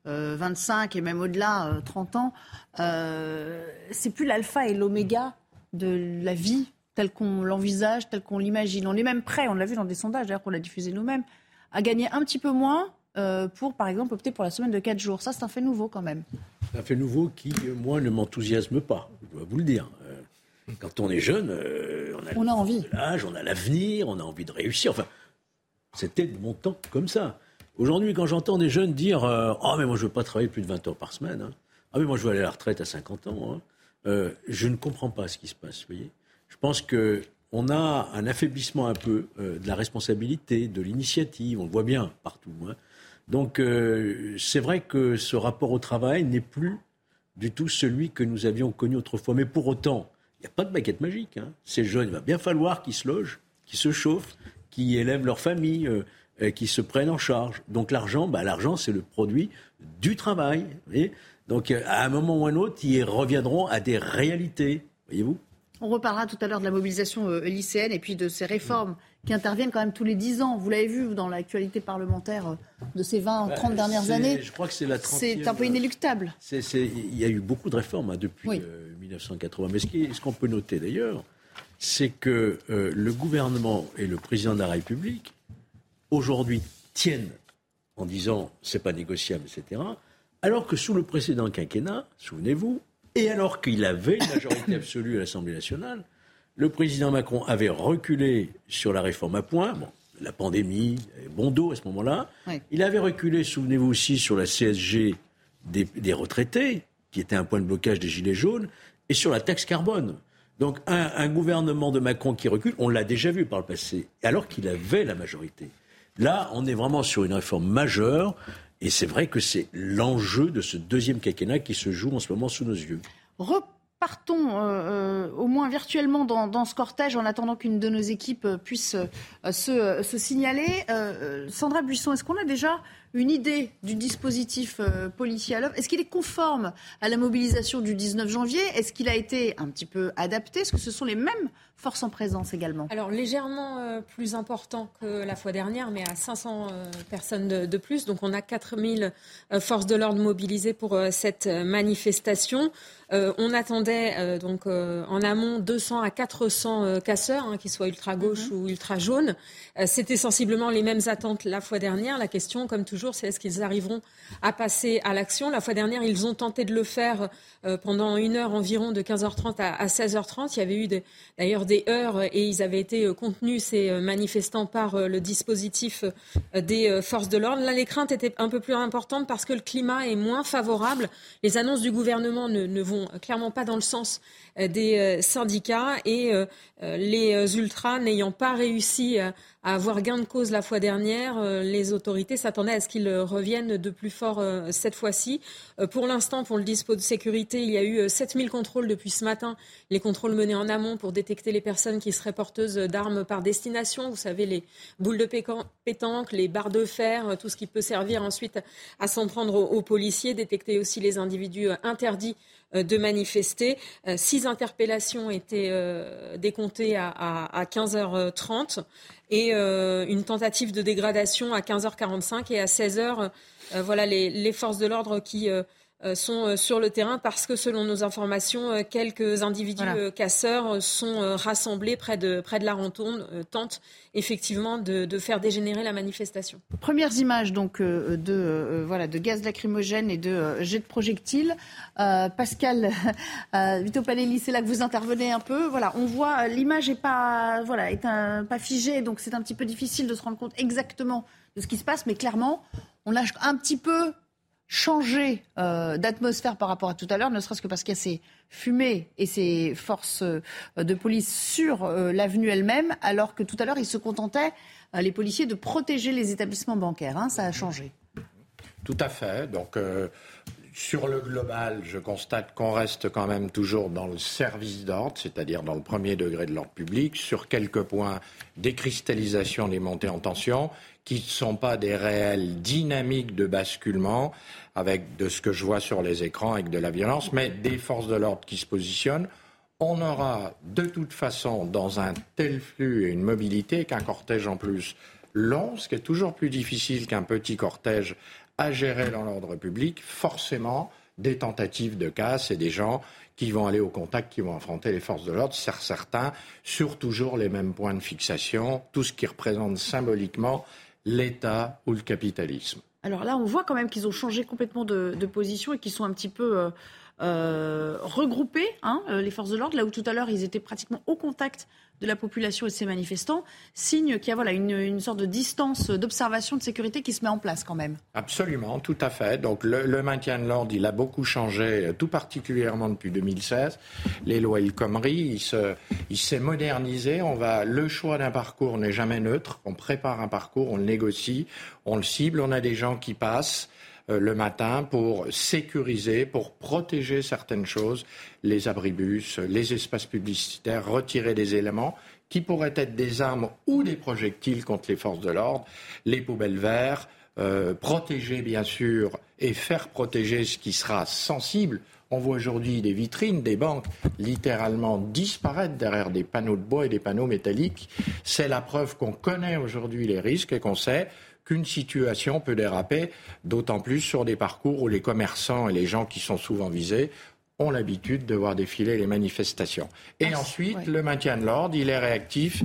25 euh, et même au-delà, 30 ans. c'est plus l'alpha et l'oméga de la vie telle qu'on l'envisage, telle qu'on l'imagine. On est même prêt, on l'a vu dans des sondages d'ailleurs qu'on a diffusé nous-mêmes, à gagner un petit peu moins pour, par exemple, opter pour la semaine de 4 jours. Ça, c'est un fait nouveau quand même. C'est un fait nouveau qui, moi, ne m'enthousiasme pas, je dois vous le dire. Quand on est jeune, euh, on a, on a envie. L'âge, on a l'avenir, on a envie de réussir. Enfin, c'était de mon temps comme ça. Aujourd'hui, quand j'entends des jeunes dire euh, Oh, mais moi, je ne veux pas travailler plus de 20 heures par semaine. Hein. Ah, mais moi, je veux aller à la retraite à 50 ans. Hein. Euh, je ne comprends pas ce qui se passe. Vous voyez je pense qu'on a un affaiblissement un peu de la responsabilité, de l'initiative. On le voit bien partout. Hein. Donc, c'est vrai que ce rapport au travail n'est plus du tout celui que nous avions connu autrefois. Mais pour autant, n'y a pas de baguette magique. Hein. Ces jeunes, il va bien falloir qu'ils se logent, qu'ils se chauffent, qu'ils élèvent leur famille, euh, qu'ils se prennent en charge. Donc l'argent, bah, l'argent, c'est le produit du travail. Donc euh, à un moment ou à un autre, ils reviendront à des réalités. Voyez-vous on reparlera tout à l'heure de la mobilisation euh, lycéenne et puis de ces réformes qui interviennent quand même tous les 10 ans. Vous l'avez vu dans l'actualité parlementaire euh, de ces 20, 30 bah, dernières années. Je crois que c'est la C'est un peu inéluctable. il y a eu beaucoup de réformes hein, depuis 1980. Mais ce qu'on peut noter d'ailleurs, c'est que euh, le gouvernement et le président de la République, aujourd'hui, tiennent en disant c'est pas négociable, etc. Alors que sous le précédent quinquennat, souvenez-vous, et alors qu'il avait une majorité absolue à l'Assemblée nationale, le président Macron avait reculé sur la réforme à points. Bon, la pandémie, bon dos à ce moment-là. Il avait reculé, souvenez-vous aussi, sur la CSG des, retraités, qui était un point de blocage des Gilets jaunes, et sur la taxe carbone. Donc un, un gouvernement de Macron qui recule, on l'a déjà vu par le passé, alors qu'il avait la majorité. Là, on est vraiment sur une réforme majeure et c'est vrai que c'est l'enjeu de ce deuxième quinquennat qui se joue en ce moment sous nos yeux. Euh, euh, au moins virtuellement dans, ce cortège en attendant qu'une de nos équipes puisse euh, se, se, signaler. Sandra Buisson, est-ce qu'on a déjà une idée du dispositif policier à l'œuvre Est-ce qu'il est conforme à la mobilisation du 19 janvier? Est-ce qu'il a été un petit peu adapté? Est-ce que ce sont les mêmes force en présence également? Alors légèrement euh, plus important que la fois dernière, mais à 500 euh, personnes de, plus. Donc on a 4000 euh, forces de l'ordre mobilisées pour cette manifestation. on attendait donc en amont 200 à 400 casseurs, hein, qu'ils soient ultra gauche mhm. ou ultra jaune. C'était sensiblement les mêmes attentes la fois dernière. La question, comme toujours, c'est est-ce qu'ils arriveront à passer à l'action. La fois dernière, ils ont tenté de le faire pendant une heure environ, de 15h30 à, 16h30. Il y avait eu d'ailleurs des heures et ils avaient été contenus, ces manifestants, par le dispositif des forces de l'ordre. Là, les craintes étaient un peu plus importantes parce que le climat est moins favorable. Les annonces du gouvernement ne, vont clairement pas dans le sens euh, des euh, syndicats et euh, les ultras n'ayant pas réussi à avoir gain de cause la fois dernière, les autorités s'attendaient à ce qu'ils reviennent de plus fort cette fois-ci. Pour l'instant, pour le dispositif de sécurité, il y a eu 7000 contrôles depuis ce matin, les contrôles menés en amont pour détecter les personnes qui seraient porteuses d'armes par destination. Vous savez, les boules de pétanque, les barres de fer, tout ce qui peut servir ensuite à s'en prendre aux policiers, détecter aussi les individus interdits euh, de manifester. Euh, six interpellations étaient euh, décomptées à, 15h30 et une tentative de dégradation à 15h45 et à 16h. voilà les, forces de l'ordre qui euh, sont euh, sur le terrain parce que, selon nos informations, euh, quelques individus casseurs sont rassemblés près de, près de la rontonde, tentent effectivement de, faire dégénérer la manifestation. Premières images donc de, voilà, de gaz lacrymogène et de jets de projectiles. Pascal Vito Panelli, c'est là que vous intervenez un peu. Voilà, on voit l'image est pas voilà est un, pas figée, donc c'est un petit peu difficile de se rendre compte exactement de ce qui se passe, mais clairement, on lâche un petit peu changer euh, d'atmosphère par rapport à tout à l'heure, ne serait-ce que parce qu'il y a ces fumées et ces forces euh, de police sur euh, l'avenue elle-même, alors que tout à l'heure, ils se contentaient, les policiers, de protéger les établissements bancaires. Hein, ça a changé. Tout à fait. Donc, sur le global, je constate qu'on reste quand même toujours dans le service d'ordre, c'est-à-dire dans le premier degré de l'ordre public. Sur quelques points, décristallisation des montées en tension qui ne sont pas des réelles dynamiques de basculement avec de ce que je vois sur les écrans avec de la violence, mais des forces de l'ordre qui se positionnent. On aura de toute façon dans un tel flux et une mobilité qu'un cortège en plus long, ce qui est toujours plus difficile qu'un petit cortège à gérer dans l'ordre public, forcément des tentatives de casse et des gens qui vont aller au contact, qui vont affronter les forces de l'ordre, certains sur toujours les mêmes points de fixation, tout ce qui représente symboliquement l'État ou le capitalisme. Alors là, on voit quand même qu'ils ont changé complètement de, position et qu'ils sont un petit peu euh, euh, regroupés, hein, euh, les forces de l'ordre, là où tout à l'heure ils étaient pratiquement au contact de la population et de ces manifestants, signe qu'il y a voilà, une, sorte de distance d'observation de sécurité qui se met en place quand même. Absolument, tout à fait. Donc le, maintien de l'ordre, il a beaucoup changé, tout particulièrement depuis 2016. Les lois El il, s'est modernisé. On va, le choix d'un parcours n'est jamais neutre. On prépare un parcours, on le négocie, on le cible. On a des gens qui passent euh, le matin pour sécuriser, pour protéger certaines choses, les abribus, les espaces publicitaires, retirer des éléments qui pourraient être des armes ou des projectiles contre les forces de l'ordre, les poubelles vertes, euh, protéger bien sûr et faire protéger ce qui sera sensible. On voit aujourd'hui des vitrines, des banques littéralement disparaître derrière des panneaux de bois et des panneaux métalliques. C'est la preuve qu'on connaît aujourd'hui les risques et qu'on sait qu'une situation peut déraper, d'autant plus sur des parcours où les commerçants et les gens qui sont souvent visés ont l'habitude de voir défiler les manifestations. Et ensuite, le maintien de l'ordre, il est réactif,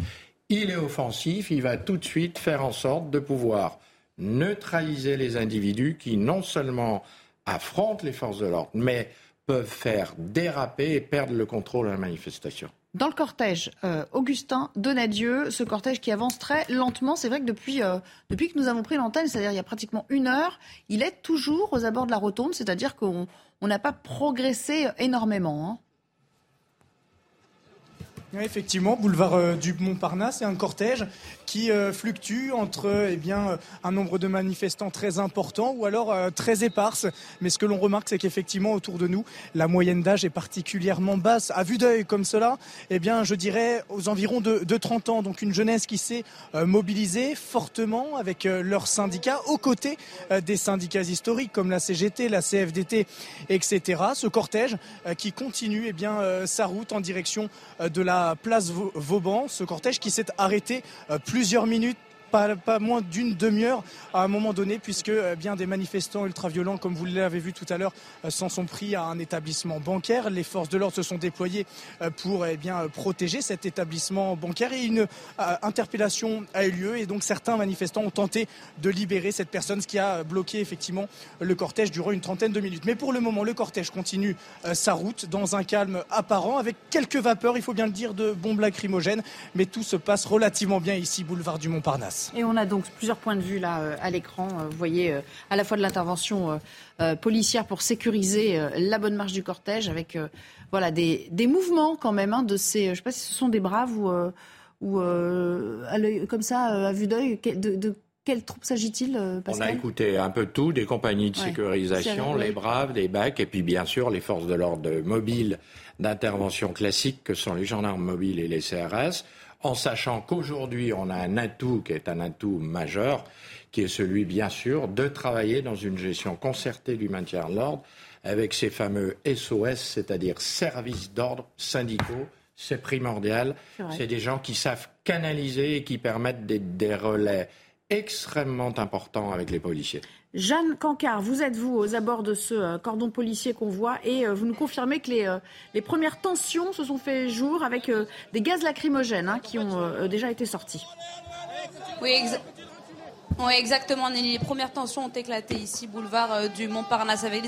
il est offensif, il va tout de suite faire en sorte de pouvoir neutraliser les individus qui non seulement affrontent les forces de l'ordre, mais peuvent faire déraper et perdre le contrôle de la manifestation. Dans le cortège, euh, Augustin Donadieu, ce cortège qui avance très lentement, c'est vrai que depuis, euh, depuis que nous avons pris l'antenne, c'est-à-dire il y a pratiquement une heure, il est toujours aux abords de la rotonde, c'est-à-dire qu'on n'a pas progressé énormément. Hein effectivement, boulevard euh, du Montparnasse, c'est un cortège qui euh, fluctue entre eh bien, euh, un nombre de manifestants très important ou alors très éparse. Mais ce que l'on remarque, c'est qu'effectivement, autour de nous, la moyenne d'âge est particulièrement basse. À vue d'œil comme cela, eh bien, je dirais aux environs de, 30 ans. Donc une jeunesse qui s'est mobilisée fortement avec leurs syndicats, aux côtés des syndicats historiques comme la CGT, la CFDT, etc. Ce cortège qui continue eh bien, sa route en direction de la place Vauban, ce cortège qui s'est arrêté euh, plusieurs minutes pas, moins d'une demi-heure à un moment donné, puisque bien des manifestants ultra-violents, comme vous l'avez vu tout à l'heure, s'en sont pris à un établissement bancaire. Les forces de l'ordre se sont déployées pour eh bien, protéger cet établissement bancaire et une interpellation a eu lieu et donc certains manifestants ont tenté de libérer cette personne, ce qui a bloqué effectivement le cortège durant une trentaine de minutes. Mais pour le moment, le cortège continue sa route dans un calme apparent, avec quelques vapeurs, il faut bien le dire, de bombes lacrymogènes, mais tout se passe relativement bien ici, boulevard du Montparnasse. Et on a donc plusieurs points de vue là à l'écran. Vous voyez à la fois de l'intervention policière pour sécuriser la bonne marche du cortège, avec voilà des, des, mouvements quand même hein, de ces, je ne sais pas si ce sont des braves ou ou euh, comme ça, euh, à vue d'œil, de, de quelles troupes s'agit-il, euh, On a écouté un peu tout, des compagnies de sécurisation, les Braves, les BAC, et puis bien sûr les forces de l'ordre mobiles d'intervention classique que sont les gendarmes mobiles et les CRS, en sachant qu'aujourd'hui on a un atout qui est un atout majeur, qui est celui bien sûr de travailler dans une gestion concertée du maintien de l'ordre avec ces fameux SOS, c'est-à-dire services d'ordre syndicaux c'est primordial. C'est des gens qui savent canaliser et qui permettent des, relais extrêmement importants avec les policiers. Jeanne Cancard, vous êtes vous aux abords de ce euh, cordon policier qu'on voit et euh, vous nous confirmez que les, euh, les, premières tensions se sont fait jour avec des gaz lacrymogènes hein, qui ont déjà été sortis. Oui, exactement, Les premières tensions ont éclaté ici, boulevard euh, du Montparnasse, avec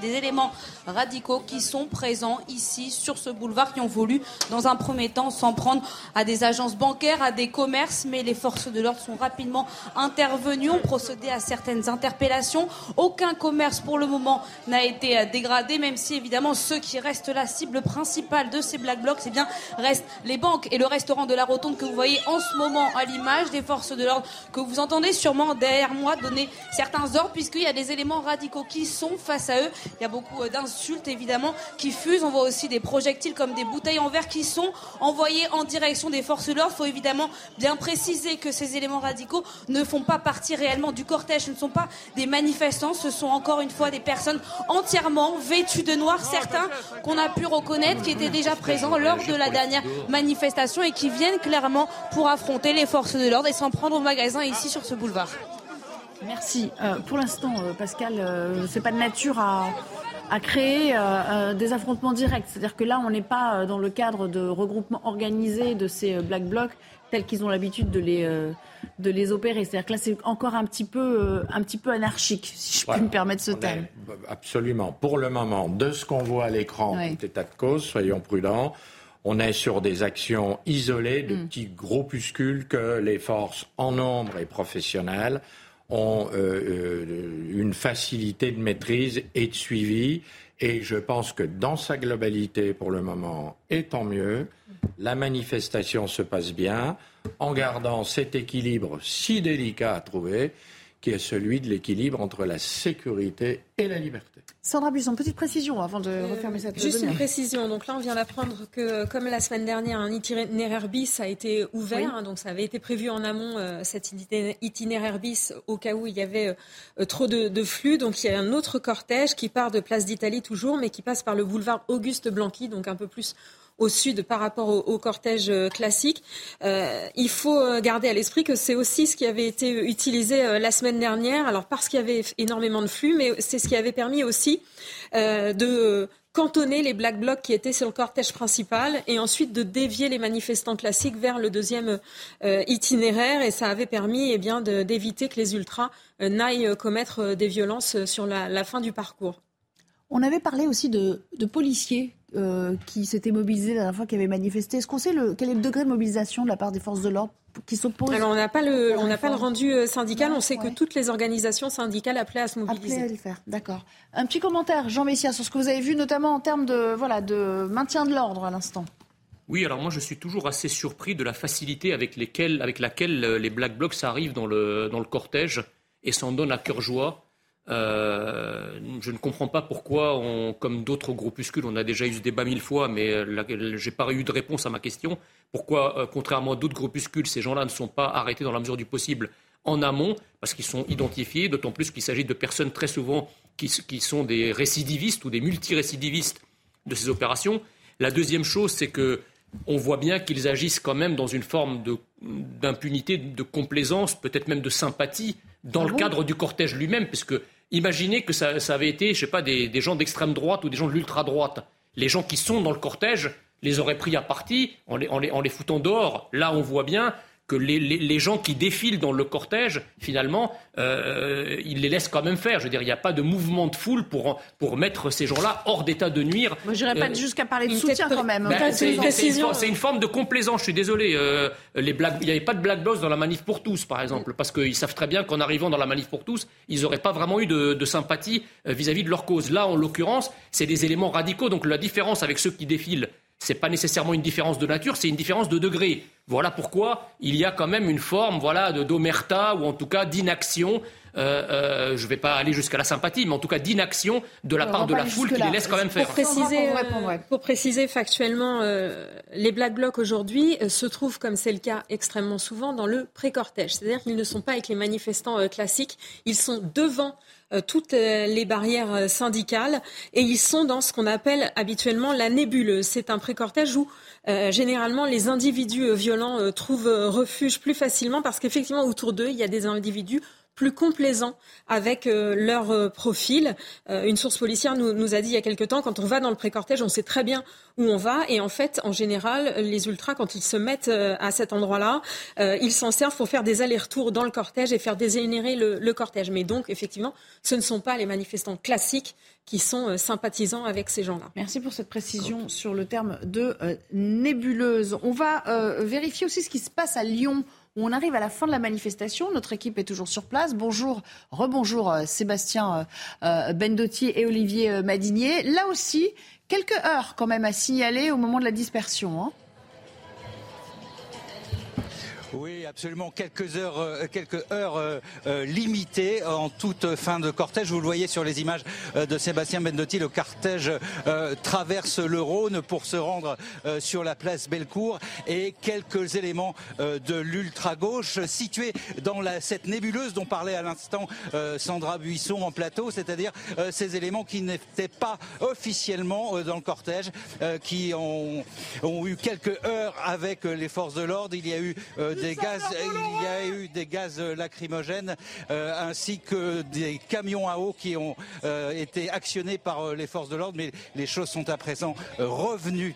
des, éléments radicaux qui sont présents ici, sur ce boulevard, qui ont voulu, dans un premier temps, s'en prendre à des agences bancaires, à des commerces, mais les forces de l'ordre sont rapidement intervenues, ont procédé à certaines interpellations. Aucun commerce, pour le moment, n'a été euh, dégradé, même si, évidemment, ceux qui restent la cible principale de ces Black Blocs, c'est bien, restent les banques et le restaurant de la Rotonde que vous voyez en ce moment à l'image des forces de l'ordre que vous entendez sur derrière moi donner certains ordres puisqu'il y a des éléments radicaux qui sont face à eux. Il y a beaucoup euh, d'insultes évidemment qui fusent. On voit aussi des projectiles comme des bouteilles en verre qui sont envoyées en direction des forces de l'ordre. Il faut évidemment bien préciser que ces éléments radicaux ne font pas partie réellement du cortège. Ce ne sont pas des manifestants. Ce sont encore une fois des personnes entièrement vêtues de noir. Certains qu'on a pu reconnaître qui étaient déjà présents lors de la dernière manifestation et qui viennent clairement pour affronter les forces de l'ordre et s'en prendre au magasin ici sur ce boulevard. Merci. Euh, pour l'instant, euh, Pascal, euh, c'est pas de nature à, créer des affrontements directs. C'est-à-dire que là, on n'est pas dans le cadre de regroupement organisé de ces black blocs tels qu'ils ont l'habitude de les de les opérer. C'est-à-dire que là, c'est encore un petit peu un petit peu anarchique, si je puis me permettre ce terme. Absolument. Pour le moment, de ce qu'on voit à l'écran, tout état de cause, soyons prudents. On est sur des actions isolées de mm. petits groupuscules que les forces en nombre et professionnelles ont euh, euh, une facilité de maîtrise et de suivi. Et je pense que dans sa globalité, pour le moment, et tant mieux, la manifestation se passe bien, en gardant cet équilibre si délicat à trouver, qui est celui de l'équilibre entre la sécurité et la liberté. Sandra Buisson, petite précision avant de euh, refermer cette Juste une précision. Donc là, on vient d'apprendre que, comme la semaine dernière, un itinéraire bis a été ouvert. Hein, donc ça avait été prévu en amont, euh, cet itinéraire bis, au cas où il y avait euh, trop de, de, flux. Donc il y a un autre cortège qui part de Place d'Italie toujours, mais qui passe par le boulevard Auguste Blanqui, donc un peu plus au sud par rapport au, cortège euh, classique. Euh, il faut euh, garder à l'esprit que c'est aussi ce qui avait été utilisé la semaine dernière, alors parce qu'il y avait énormément de flux, mais c'est ce qui avait permis aussi de cantonner les black blocs qui étaient sur le cortège principal et ensuite de dévier les manifestants classiques vers le deuxième itinéraire et ça avait permis eh bien d'éviter que les ultras n'aillent commettre des violences sur la, fin du parcours. On avait parlé aussi de, de policiers euh, qui s'étaient mobilisés la dernière fois, qui avaient manifesté. Est-ce qu'on sait le, quel est le degré de mobilisation de la part des forces de l'ordre qui s'opposent Alors on n'a pas le, on n'a pas le rendu euh, syndical. on sait que toutes les organisations syndicales appelaient à se mobiliser. Appelaient à le faire, d'accord. Un petit commentaire, Jean Messia, sur ce que vous avez vu, notamment en termes de, voilà, de maintien de l'ordre à l'instant. Oui, alors moi je suis toujours assez surpris de la facilité avec, lesquelles, avec laquelle euh, les Black Blocs arrivent dans le, dans le cortège et s'en donnent à cœur joie. Euh, je ne comprends pas pourquoi, comme d'autres groupuscules, on a déjà eu ce débat mille fois, mais je n'ai pas eu de réponse à ma question. Pourquoi, euh, contrairement à d'autres groupuscules, ces gens-là ne sont pas arrêtés dans la mesure du possible en amont, parce qu'ils sont identifiés, d'autant plus qu'il s'agit de personnes très souvent qui, qui, sont des récidivistes ou des multirécidivistes de ces opérations. La deuxième chose, c'est que on voit bien qu'ils agissent quand même dans une forme d'impunité, de, complaisance, peut-être même de sympathie, dans ah le cadre du cortège lui-même, puisque imaginez que ça, avait été, je sais pas, des, gens d'extrême droite ou des gens de l'ultra-droite. Les gens qui sont dans le cortège les auraient pris à partie en les, en les foutant dehors. Là, on voit bien que les, gens qui défilent dans le cortège, finalement, euh, ils les laissent quand même faire. Je veux dire, il n'y a pas de mouvement de foule pour, pour mettre ces gens-là hors d'état de nuire. Moi, je n'irais pas euh, jusqu'à parler de soutien quand même. Ben, c'est une, forme de complaisance, je suis désolé. Euh, il n'y avait pas de black blocs dans la manif pour tous, par exemple, parce qu'ils savent très bien qu'en arrivant dans la manif pour tous, ils n'auraient pas vraiment eu de, sympathie vis-à-vis -vis de leur cause. Là, en l'occurrence, c'est des éléments radicaux. Donc la différence avec ceux qui défilent n'est pas nécessairement une différence de nature, c'est une différence de degré. Voilà pourquoi il y a quand même une forme voilà, d'omerta ou en tout cas d'inaction. Euh, euh, je ne vais pas aller jusqu'à la sympathie, mais en tout cas d'inaction de la part de la foule qui les laisse quand même faire. Pour préciser, pour préciser factuellement, euh, les Black Blocs aujourd'hui se trouvent, comme c'est le cas extrêmement souvent, dans le pré-cortège. C'est-à-dire qu'ils ne sont pas avec les manifestants classiques, ils sont devant euh, toutes euh, les barrières euh, syndicales et ils sont dans ce qu'on appelle habituellement la nébuleuse. C'est un pré-cortège où généralement les individus violents trouvent refuge plus facilement parce qu'effectivement autour d'eux il y a des individus plus complaisants avec euh, leur euh, profil. Euh, une source policière nous, nous, a dit il y a quelque temps, quand on va dans le pré-cortège, on sait très bien où on va. Et en fait, en général, les ultras, quand ils se mettent à cet endroit-là, ils s'en servent pour faire des allers-retours dans le cortège et faire dégénérer le, le, cortège. Mais donc, effectivement, ce ne sont pas les manifestants classiques qui sont sympathisants avec ces gens-là. Merci pour cette précision sur le terme de nébuleuse. On va vérifier aussi ce qui se passe à Lyon on arrive à la fin de la manifestation. Notre équipe est toujours sur place. Bonjour, rebonjour euh, Sébastien euh, euh, Bendotti et Olivier Madinier. Là aussi, quelques heures quand même à signaler au moment de la dispersion. Hein. Oui, absolument. Quelques heures, euh, quelques heures euh, euh, limitées en toute fin de cortège. Vous le voyez sur les images de Sébastien Bendotti. Le cortège traverse le Rhône pour se rendre sur la place Bellecour et quelques éléments de l'ultra-gauche situés dans la, cette nébuleuse dont parlait à l'instant Sandra Buisson en plateau, c'est-à-dire ces éléments qui n'étaient pas officiellement dans le cortège, qui ont, ont, eu quelques heures avec les forces de l'ordre. Il y a eu gaz, il y a eu des gaz lacrymogènes euh, ainsi que des camions à eau qui ont euh, été actionnés par euh, les forces de l'ordre, mais les choses sont à présent revenues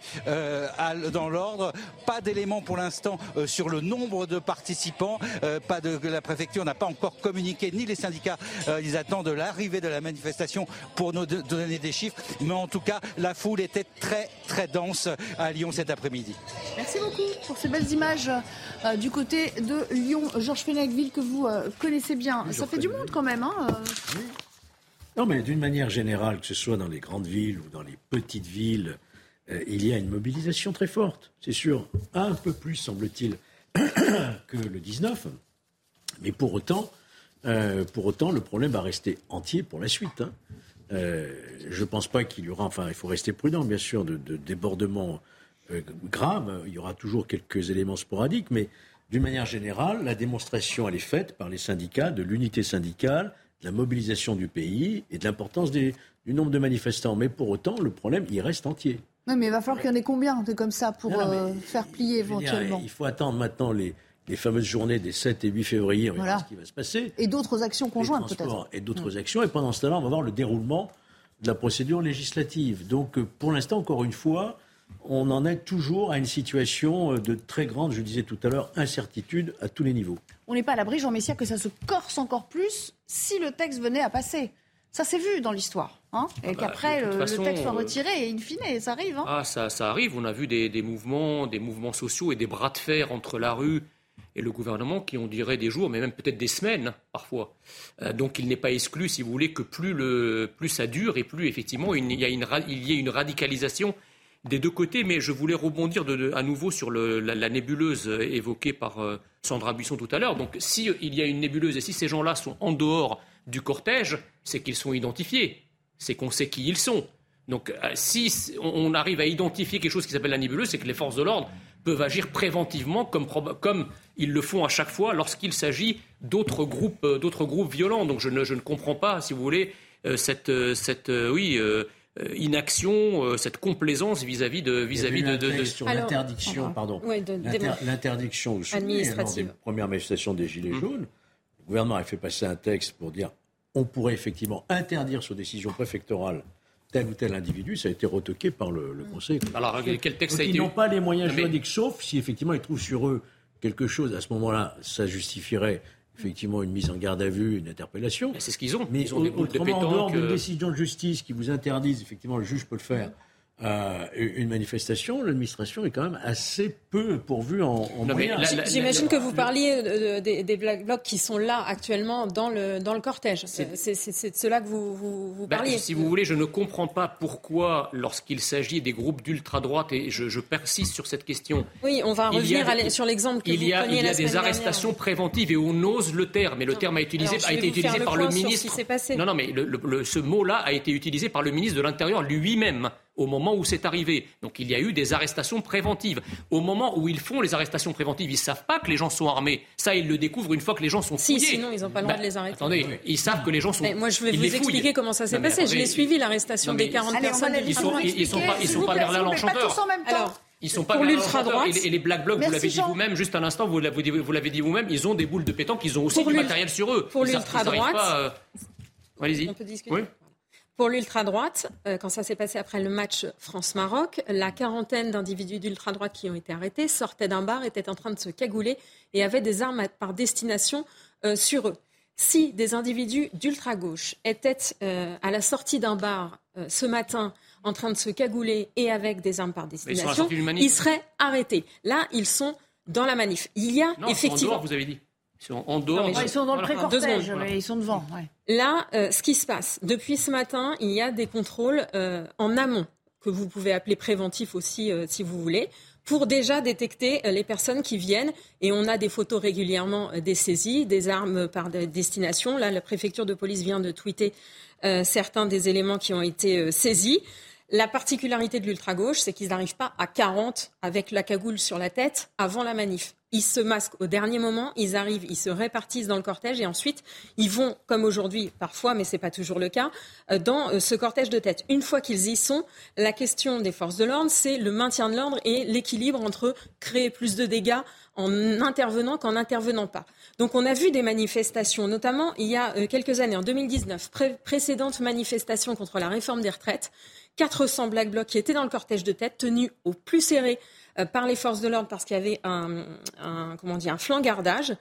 dans l'ordre. Pas d'éléments pour l'instant sur le nombre de participants. pas de la préfecture n'a pas encore communiqué ni les syndicats. ils attendent l'arrivée de la manifestation pour nous donner des chiffres. Mais en tout cas, la foule était très très dense à Lyon cet après-midi. Merci beaucoup pour ces belles images du côté de Lyon. Georges Fenech, que vous euh, connaissez bien. Ça fait du monde quand même. Hein, euh. Non, mais d'une manière générale, que ce soit dans les grandes villes ou dans les petites villes, euh, il y a une mobilisation très forte. C'est sûr, un peu plus, semble-t-il, que le 19. Mais pour autant, pour autant, le problème va rester entier pour la suite. Hein. je ne pense pas qu'il y aura, enfin, il faut rester prudent, bien sûr, de, de débordements graves. Il y aura toujours quelques éléments sporadiques, mais d'une manière générale, la démonstration, elle est faite par les syndicats de l'unité syndicale, de la mobilisation du pays et de l'importance du nombre de manifestants. Mais pour autant, le problème, il reste entier. Oui, mais il va falloir qu'il y en ait combien de comme ça pour euh, faire plier éventuellement Il faut attendre maintenant les, fameuses journées des 7 et 8 février, on verra ce qui va se passer. Et d'autres actions conjointes peut-être. Et d'autres mm. actions. Et pendant ce temps-là, on va voir le déroulement de la procédure législative. Donc euh, pour l'instant, encore une fois, on en est toujours à une situation euh, de très grande, je disais tout à l'heure, incertitude à tous les niveaux. On n'est pas à l'abri, Jean Messia, que ça se corse encore plus si le texte venait à passer. Ça s'est vu dans l'histoire. Hein et ah bah, qu'après, le, texte soit euh, retiré, et in fine, ça arrive. Hein ah, ça, arrive. On a vu des, mouvements, des mouvements sociaux et des bras de fer entre la rue et le gouvernement qui ont duré des jours, mais même peut-être des semaines parfois. Euh, donc il n'est pas exclu, si vous voulez, que plus, le, plus ça dure et plus effectivement il y, a une, il y a une radicalisation des deux côtés, mais je voulais rebondir à nouveau sur la, nébuleuse évoquée par euh, Sandra Buisson tout à l'heure. Donc, s'il il y a une nébuleuse et si ces gens-là sont en dehors du cortège, c'est qu'ils sont identifiés, c'est qu'on sait qui ils sont. Donc, euh, si on arrive à identifier quelque chose qui s'appelle la nébuleuse, c'est que les forces de l'ordre peuvent agir préventivement comme, ils le font à chaque fois lorsqu'il s'agit d'autres groupes, euh, groupes violents. Donc, je ne, je ne, comprends pas, si vous voulez, cette, cette oui inaction, cette complaisance vis-à-vis de vis-à-vis de, de, sur l'interdiction, pardon, l'interdiction des premières manifestations des gilets mmh. jaunes. Le gouvernement a fait passer un texte pour dire on pourrait effectivement interdire sur décision préfectorale tel ou tel individu, ça a été retoqué par le, le Conseil. Alors, quel texte a été... Ils n'ont pas les moyens juridiques, sauf si effectivement ils trouvent sur eux quelque chose. À ce moment-là, ça justifierait effectivement une mise en garde à vue, une interpellation. C'est ce qu'ils ont. Mais ils ont des autrement, en dehors d'une euh, décision de justice qui vous interdise, effectivement, le juge peut le faire. Euh, une manifestation, l'administration est quand même assez peu pourvue en, moyens. J'imagine que vous parliez des, Black Blocs qui sont là actuellement dans le, dans le cortège. C'est de cela que vous, vous, ben, parliez. si vous voulez, je ne comprends pas pourquoi, lorsqu'il s'agit des groupes d'ultra-droite, et je, persiste sur cette question. Oui, on va revenir sur l'exemple que il y a, Il y a des arrestations préventives et on ose le terme. Et le terme a, utilisé, a été utilisé par le ministre. Ce non, non, mais ce mot-là a été utilisé par le ministre de l'Intérieur lui-même au moment où c'est arrivé. Donc il y a eu des arrestations préventives. Au moment où ils font les arrestations préventives, ils ne savent pas que les gens sont armés. Ça, ils le découvrent une fois que les gens sont fouillés. Si, sinon ils n'ont pas le droit bah, de les arrêter. Attendez, ils savent que les gens sont. Mais moi, je vais vous expliquer comment ça s'est passé. je l'ai suivi l'arrestation des 40 personnes. Ils sont, ils sont pas, ils sont pas Merlin l'enchanteur. Alors, ils sont pas l'ultra-droite. Et, les Black Blocs, vous l'avez dit vous-même, juste à l'instant, vous l'avez dit vous-même, ils ont des boules de pétanque, ils ont aussi du matériel sur eux. Pour l'ultra-droite. Euh, allez-y. On peut discuter. Oui. Pour l'ultra-droite, euh, quand ça s'est passé après le match France-Maroc, la quarantaine d'individus d'ultra-droite qui ont été arrêtés sortaient d'un bar, étaient en train de se cagouler et avaient des armes par destination euh, sur eux. Si des individus d'ultra-gauche étaient euh, à la sortie d'un bar ce matin en train de se cagouler et avec des armes par destination, ils, seraient arrêtés. Là, ils sont dans la manif. Il y a effectivement. vous avez dit. Ils sont en dehors. ils sont dans le pré-cortège, mais ils sont devant. Là, euh, ce qui se passe, depuis ce matin, il y a des contrôles euh, en amont, que vous pouvez appeler préventifs aussi, euh, si vous voulez, pour déjà détecter les personnes qui viennent. Et on a des photos régulièrement des saisies, des armes par destination. Là, la préfecture de police vient de tweeter certains des éléments qui ont été saisis. La particularité de l'ultra-gauche, c'est qu'ils n'arrivent pas à 40 avec la cagoule sur la tête avant la manif. Ils se masquent au dernier moment, ils arrivent, ils se répartissent dans le cortège et ensuite ils vont, comme aujourd'hui parfois, mais ce n'est pas toujours le cas, euh, dans euh, ce cortège de tête. Une fois qu'ils y sont, la question des forces de l'ordre, c'est le maintien de l'ordre et l'équilibre entre créer plus de dégâts en intervenant qu'en n'intervenant pas. Donc on a vu des manifestations, notamment il y a euh, quelques années, en 2019, précédente manifestation contre la réforme des retraites, 400 Black Blocs qui étaient dans le cortège de tête, tenus au plus serré euh, par les forces de l'ordre parce qu'il y avait un, un, comment dire, un flancardage.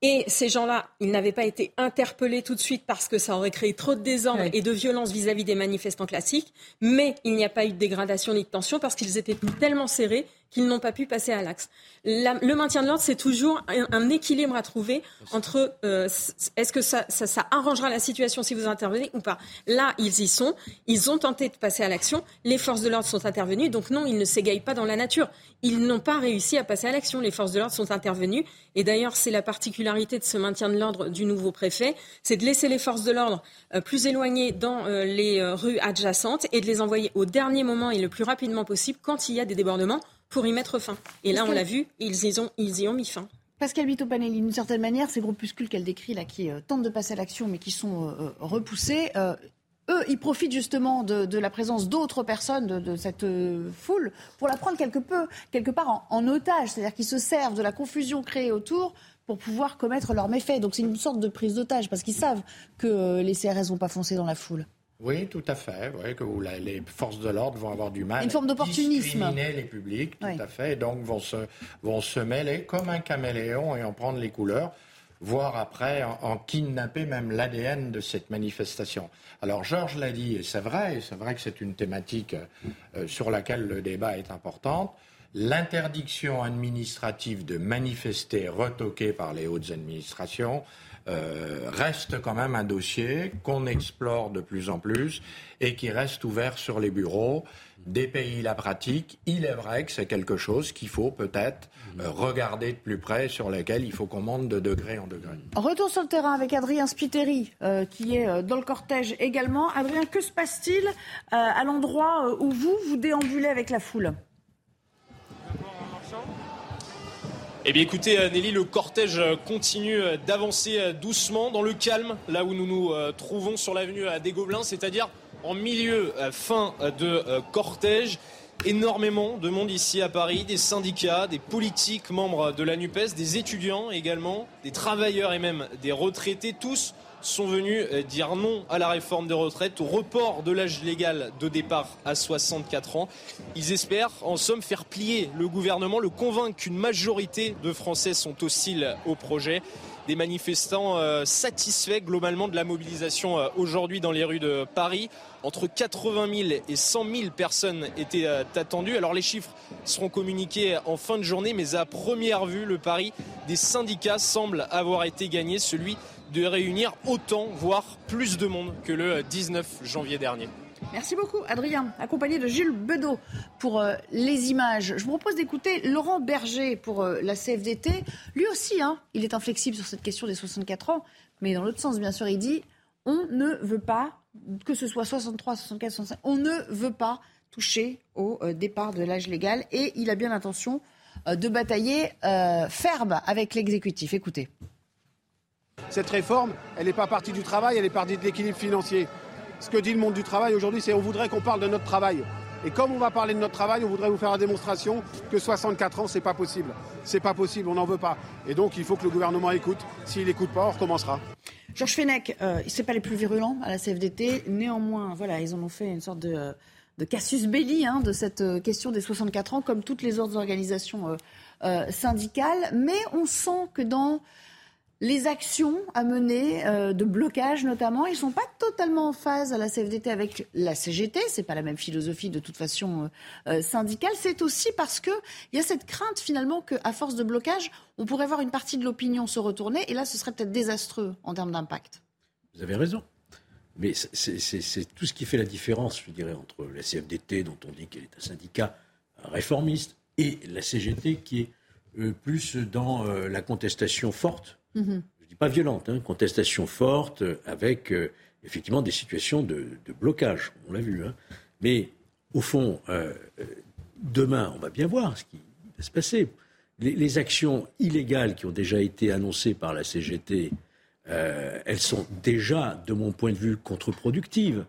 Et ces gens-là, ils n'avaient pas été interpellés tout de suite parce que ça aurait créé trop de désordre et de violence vis-à-vis des manifestants classiques. Mais il n'y a pas eu de dégradation ni de tension parce qu'ils étaient tellement serrés qu'ils n'ont pas pu passer à l'axe. Le maintien de l'ordre, c'est toujours un, équilibre à trouver entre euh, est-ce que ça, ça, ça, arrangera la situation si vous intervenez ou pas. Là, ils y sont. Ils ont tenté de passer à l'action. Les forces de l'ordre sont intervenues. Donc non, ils ne s'égayent pas dans la nature. Ils n'ont pas réussi à passer à l'action. Les forces de l'ordre sont intervenues. Et d'ailleurs, c'est la particularité de ce maintien de l'ordre du nouveau préfet, c'est de laisser les forces de l'ordre euh, plus éloignées dans euh, les rues adjacentes et de les envoyer au dernier moment et le plus rapidement possible quand il y a des débordements pour y mettre fin. Et là, on l'a vu, ils y, ont, ils y ont mis fin. Pascal Vito Panelli, d'une certaine manière, ces groupuscules qu'elle décrit là, qui euh, tentent de passer à l'action mais qui sont euh, euh, repoussés, eux, ils profitent justement de, la présence d'autres personnes de, cette foule pour la prendre quelque peu, quelque part en, otage. C'est-à-dire qu'ils se servent de la confusion créée autour pour pouvoir commettre leurs méfaits. Donc c'est une sorte de prise d'otage parce qu'ils savent que les CRS vont pas foncer dans la foule. Oui, tout à fait. Oui, que les forces de l'ordre vont avoir du mal Une forme d'opportunisme. discriminer les publics, tout à fait. Et donc vont se, vont se mêler comme un caméléon et en prendre les couleurs, voire après en, kidnapper même l'ADN de cette manifestation. Alors Georges l'a dit, et c'est vrai, et c'est vrai que c'est une thématique euh, sur laquelle le débat est important. L'interdiction administrative de manifester retoquée par les hautes administrations euh, reste quand même un dossier qu'on explore de plus en plus et qui reste ouvert sur les bureaux des pays la pratique. Il est vrai que c'est quelque chose qu'il faut peut-être euh, regarder de plus près, sur lequel il faut qu'on monte de degré en degré. Retour sur le terrain avec Adrien Spiteri, euh, qui est dans le cortège également. Adrien, que se passe-t-il à l'endroit où vous, vous déambulez avec la foule? Eh bien écoutez euh, Nelly, le cortège euh, continue euh, d'avancer doucement dans le calme, là où nous nous trouvons sur l'avenue des Gobelins, c'est-à-dire en milieu fin de cortège. Énormément de monde ici à Paris, des syndicats, des politiques membres de la NUPES, des étudiants également, des travailleurs et même des retraités, tous sont venus euh, dire non à la réforme des retraites, au report de l'âge légal de départ à 64 ans. Ils espèrent, en somme, faire plier le gouvernement, le convaincre qu'une majorité de Français sont hostiles au projet. Des manifestants euh, satisfaits globalement de la mobilisation euh, aujourd'hui dans les rues de Paris. Entre 80 000 et 100 000 personnes étaient attendues. Alors les chiffres seront communiqués en fin de journée, mais à première vue, le pari des syndicats semble avoir été gagné, de réunir autant, voire plus de monde que le 19 janvier dernier. Merci beaucoup, Adrien, accompagné de Jules Bedeau pour euh, les images. Je vous propose d'écouter Laurent Berger pour euh, la CFDT. Lui aussi, hein, il est inflexible sur cette question des 64 ans, mais dans l'autre sens, bien sûr, il dit on ne veut pas, que ce soit 63, 64, 65, on ne veut pas toucher au euh, départ de l'âge légal et il a bien l'intention de batailler ferme avec l'exécutif. Écoutez. Cette réforme, elle n'est pas partie du travail, elle est partie de l'équilibre financier. Ce que dit le monde du travail aujourd'hui, c'est on voudrait qu'on parle de notre travail. Et comme on va parler de notre travail, on voudrait vous faire la démonstration que 64 ans, c'est pas possible. C'est pas possible, on n'en veut pas. Et donc, il faut que le gouvernement écoute. S'il n'écoute pas, on recommencera. Georges Fenech, euh, c'est pas les plus virulents à la CFDT. Néanmoins, voilà, ils en ont fait une sorte de, de casus belli hein, de cette euh, question des 64 ans, comme toutes les autres organisations euh, euh, syndicales. Mais on sent que dans les actions à mener, euh, de blocage notamment, ils ne sont pas totalement en phase à la CFDT avec la CGT. Ce n'est pas la même philosophie de toute façon euh, euh, syndicale. C'est aussi parce qu'il y a cette crainte finalement qu'à force de blocage, on pourrait voir une partie de l'opinion se retourner. Et là, ce serait peut-être désastreux en termes d'impact. Vous avez raison. Mais c'est tout ce qui fait la différence, je dirais, entre la CFDT, dont on dit qu'elle est un syndicat réformiste, et la CGT, qui est plus dans la contestation forte Mhm. Je ne dis pas violente, hein, contestation forte avec euh, effectivement des situations de, blocage, on l'a vu. Hein. Mais au fond, euh, euh, demain, on va bien voir ce qui va se passer. Les, actions illégales qui ont déjà été annoncées par la CGT, elles sont déjà, de mon point de vue, contre-productives.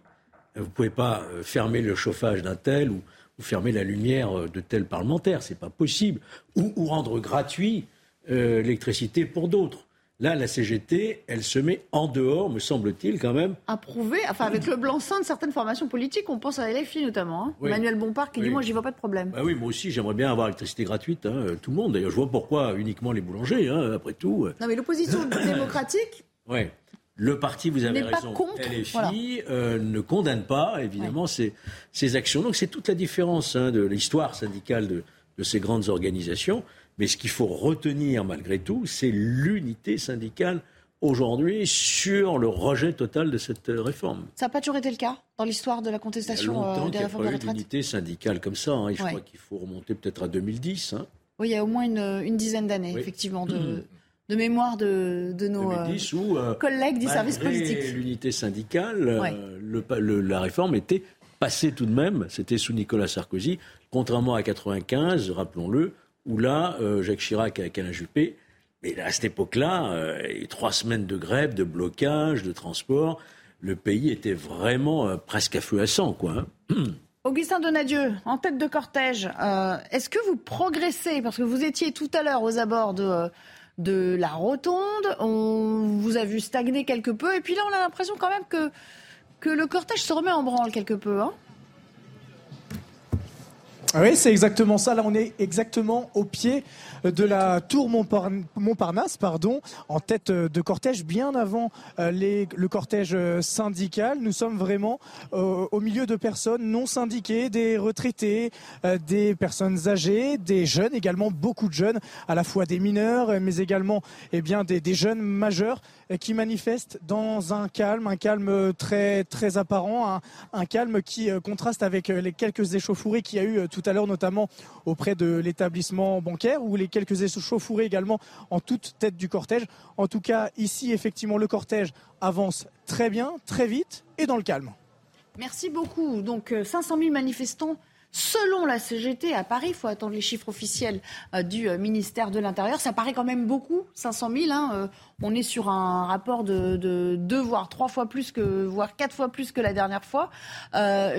Vous ne pouvez pas fermer le chauffage d'un tel ou, fermer la lumière de tel parlementaire, ce n'est pas possible. Ou rendre gratuit l'électricité pour d'autres. Là, la CGT, elle se met en dehors, me semble-t-il, quand même. Approuvé, enfin avec le blanc-seing de certaines formations politiques, on pense à LFI notamment. Hein. Emmanuel Bompard qui dit Moi, j'y vois pas de problème. Bah oui, moi aussi, j'aimerais bien avoir l'électricité gratuite, hein, tout le monde. D'ailleurs, je vois pourquoi uniquement les boulangers, hein, après tout. Non, mais l'opposition démocratique. Oui. Le parti, vous avez raison, LFI euh, ne condamne pas, évidemment, ces, ces, actions. Donc c'est toute la différence de l'histoire syndicale de, de ces grandes organisations. Mais ce qu'il faut retenir malgré tout, c'est l'unité syndicale aujourd'hui sur le rejet total de cette réforme. Ça n'a pas toujours été le cas dans l'histoire de la contestation euh, des réformes de retraite Il y a l'unité syndicale comme ça. Hein. Je crois qu'il faut remonter peut-être à 2010. Hein. Oui, il y a au moins une, dizaine d'années, effectivement, de, de, mémoire de, de nos euh, collègues du service politique. L'unité syndicale, euh, le, la réforme était passée tout de même. C'était sous Nicolas Sarkozy, contrairement à 95, rappelons-le où là, euh, Jacques Chirac avec Alain Juppé, mais à cette époque-là, euh, trois semaines de grève, de blocage, de transport, le pays était vraiment euh, presque à quoi. Hein. Augustin Donadieu, en tête de cortège, est-ce que vous progressez? Parce que vous étiez tout à l'heure aux abords de, de la rotonde, on vous a vu stagner quelque peu, et puis là on a l'impression quand même que, que le cortège se remet en branle quelque peu. Hein oui, c'est exactement ça. Là, on est exactement au pied de la tour Montparnasse, pardon, en tête de cortège, bien avant euh, le cortège syndical. Nous sommes vraiment euh, au milieu de personnes non syndiquées, des retraités, euh, des personnes âgées, des jeunes également, beaucoup de jeunes, à la fois des mineurs, mais également eh bien, des, des jeunes majeurs qui manifestent dans un calme, un calme très, très apparent, un, un calme qui contraste avec les quelques échauffourées qu'il y a eu tout à l'heure, notamment auprès de l'établissement bancaire, où les quelques échauffourées également en toute tête du cortège. En tout cas, ici, effectivement, le cortège avance très bien, très vite et dans le calme. Merci beaucoup. Donc 500 euh, 000 manifestants Selon la CGT, à Paris, il faut attendre les chiffres officiels euh, du euh, ministère de l'Intérieur. Ça paraît quand même beaucoup, 500 000. Hein, on est sur un rapport de, deux, voire trois fois plus que, voire quatre fois plus que la dernière fois.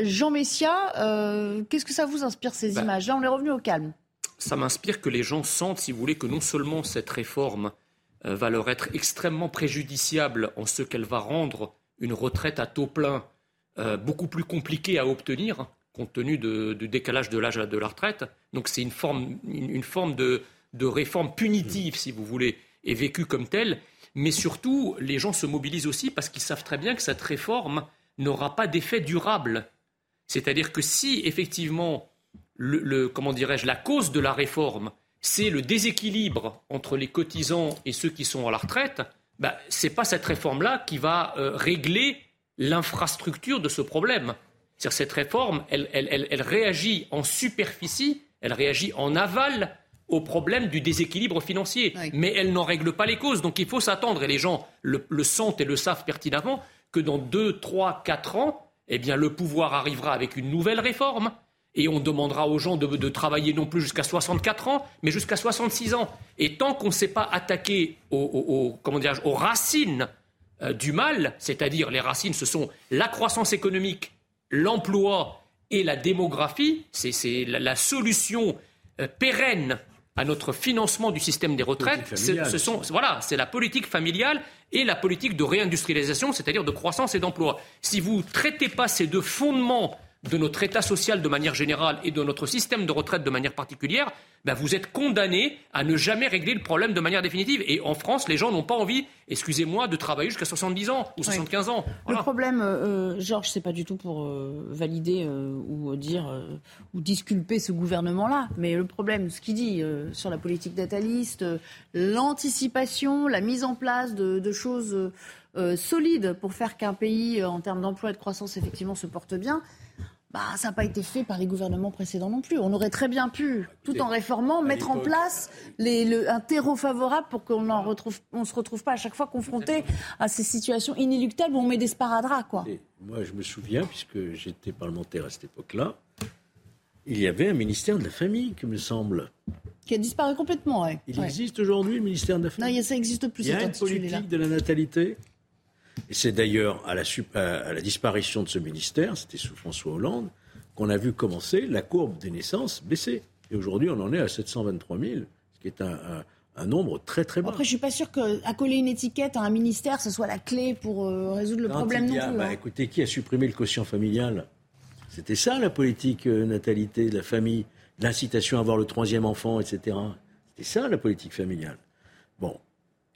Jean Messia, qu'est-ce que ça vous inspire ces bah, images? Là, on est revenu au calme. Ça m'inspire que les gens sentent, si vous voulez, que non seulement cette réforme va leur être extrêmement préjudiciable en ce qu'elle va rendre une retraite à taux plein beaucoup plus compliquée à obtenir compte tenu du décalage de l'âge de la retraite. Donc c'est une forme, une, forme de, réforme punitive, si vous voulez, et vécue comme telle. Mais surtout, les gens se mobilisent aussi parce qu'ils savent très bien que cette réforme n'aura pas d'effet durable. C'est-à-dire que si effectivement, le, comment dirais-je, la cause de la réforme, c'est le déséquilibre entre les cotisants et ceux qui sont à la retraite, bah, ce n'est pas cette réforme-là qui va euh, régler l'infrastructure de ce problème cette réforme, elle, réagit en superficie, elle réagit en aval au problème du déséquilibre financier, mais elle n'en règle pas les causes. Donc il faut s'attendre, et les gens le, sentent et le savent pertinemment, que dans 2, 3, 4 ans, eh bien, le pouvoir arrivera avec une nouvelle réforme. Et on demandera aux gens de, travailler non plus jusqu'à 64 ans, mais jusqu'à 66 ans. Et tant qu'on ne s'est pas attaqué aux, aux racines euh, du mal, c'est-à-dire les racines, ce sont la croissance économique l'emploi et la démographie, c'est la, solution euh, pérenne à notre financement du système des retraites. Ce sont, voilà, c'est la politique familiale et la politique de réindustrialisation, c'est-à-dire de croissance et d'emploi. Si vous ne traitez pas ces deux fondements de notre État social de manière générale et de notre système de retraite de manière particulière, ben vous êtes condamné à ne jamais régler le problème de manière définitive. Et en France, les gens n'ont pas envie, excusez-moi, de travailler jusqu'à 70 ans ou 75 ans. Le problème, euh, euh, Georges, c'est pas du tout pour euh, valider ou dire ou disculper ce gouvernement-là, mais le problème, ce qu'il dit sur la politique nataliste, l'anticipation, la mise en place de, de choses solides pour faire qu'un pays, en termes d'emploi et de croissance, effectivement, se porte bien bah, ça n'a pas été fait par les gouvernements précédents non plus. On aurait très bien pu, tout en réformant, mettre en place les, un terreau favorable pour qu'on ne on se retrouve pas à chaque fois confronté à ces situations inéluctables où on met des sparadraps. Quoi. moi, je me souviens, puisque j'étais parlementaire à cette époque-là, il y avait un ministère de la Famille, qui me semble. Qui a disparu complètement, oui. Il existe aujourd'hui, le ministère de la Famille Non, ça n'existe plus. Il y a une politique de la natalité? Et c'est d'ailleurs à la, à la disparition de ce ministère, c'était sous François Hollande, qu'on a vu commencer la courbe des naissances baisser. Et aujourd'hui, on en est à 723 000, ce qui est un, un, nombre très très bas. Après, je suis pas sûr qu'à coller une étiquette à un ministère, ce soit la clé pour euh, résoudre le problème non plus. Bah, hein. Écoutez, qui a supprimé le quotient familial? C'était ça la politique euh, natalité de la famille, l'incitation à avoir le troisième enfant, etc. C'était ça la politique familiale.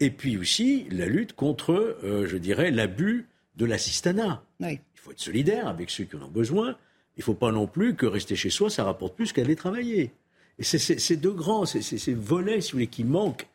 Et puis aussi la lutte contre, euh, je dirais, l'abus de l'assistanat. Il faut être solidaire avec ceux qui en ont besoin. Il ne faut pas non plus que rester chez soi, ça rapporte plus qu'aller travailler. Et c'est ces deux grands, ces volets, si vous voulez, qui manquent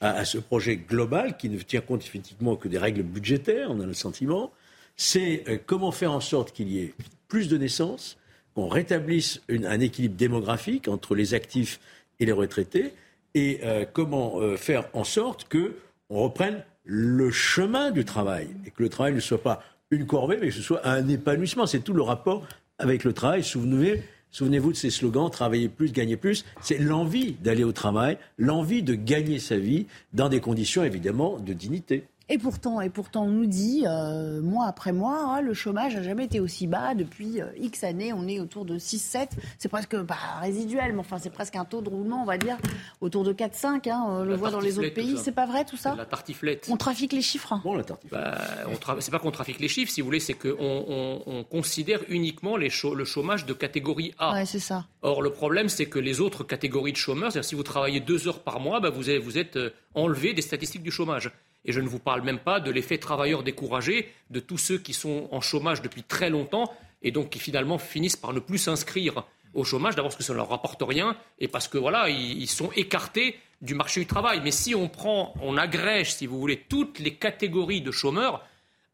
à, ce projet global, qui ne tient compte effectivement que des règles budgétaires, on a le sentiment, c'est euh, comment faire en sorte qu'il y ait plus de naissances, qu'on rétablisse un équilibre démographique entre les actifs et les retraités, et euh, comment faire en sorte que on reprenne le chemin du travail et que le travail ne soit pas une corvée, mais que ce soit un épanouissement. C'est tout le rapport avec le travail. Souvenez, souvenez-vous de ces slogans travailler plus, gagner plus. C'est l'envie d'aller au travail, l'envie de gagner sa vie dans des conditions évidemment de dignité. Et pourtant, et pourtant, on nous dit, euh, mois après mois, hein, le chômage n'a jamais été aussi bas. Depuis euh, X années, on est autour de 6-7. C'est presque pas résiduel, mais enfin, c'est presque un taux de roulement, on va dire, autour de 4-5. Hein, on le voit dans les autres pays. C'est pas vrai tout ça? La tartiflette. On trafique les chiffres. Hein. Bon, la tartiflette. Bah, C'est pas qu'on trafique les chiffres, si vous voulez, c'est qu'on on, considère uniquement les le chômage de catégorie A. Ouais, c'est ça. Or, le problème, c'est que les autres catégories de chômeurs, c'est-à-dire si vous travaillez deux heures par mois, bah, vous, êtes, vous êtes euh, enlevé des statistiques du chômage. Et je ne vous parle même pas de l'effet travailleur découragé de tous ceux qui sont en chômage depuis très longtemps et donc qui finalement finissent par ne plus s'inscrire au chômage, d'abord parce que ça ne leur rapporte rien et parce que voilà, ils, sont écartés du marché du travail. Mais si on prend, on agrège, si vous voulez, toutes les catégories de chômeurs,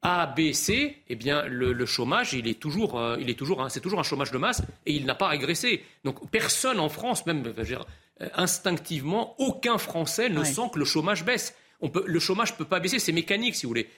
A, B, C, eh bien le, chômage, il est toujours, euh, il est toujours, c'est toujours un chômage de masse et il n'a pas régressé. Donc personne en France, même dire, euh, instinctivement, aucun Français ne sent que le chômage baisse le chômage ne peut pas baisser, c'est mécanique si vous voulez.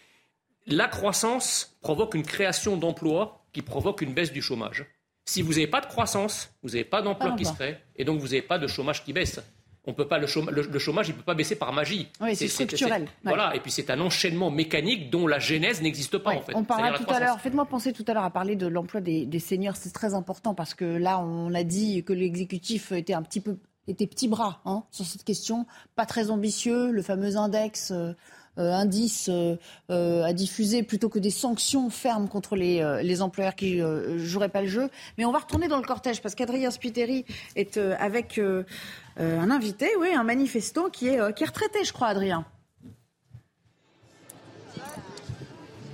La croissance provoque une création d'emplois qui provoque une baisse du chômage. Si vous n'avez pas de croissance, vous n'avez pas d'emploi qui se crée, et donc vous n'avez pas de chômage qui baisse. On peut pas, le, chômage, le, chômage, il ne peut pas baisser par magie. Oui, c'est structurel. Voilà, et puis c'est un enchaînement mécanique dont la genèse n'existe pas en fait. On parlait tout à l'heure, faites-moi penser tout à l'heure à parler de l'emploi des, seniors, c'est très important parce que là, on a dit que l'exécutif était un petit peu était petit bras hein, sur cette question, pas très ambitieux, le fameux index. Euh, euh, indice euh, à diffuser plutôt que des sanctions fermes contre les, les employeurs qui joueraient pas le jeu. Mais on va retourner dans le cortège parce qu'Adrien Spiteri est avec un invité, oui, un manifestant qui est, qui est retraité, je crois, Adrien.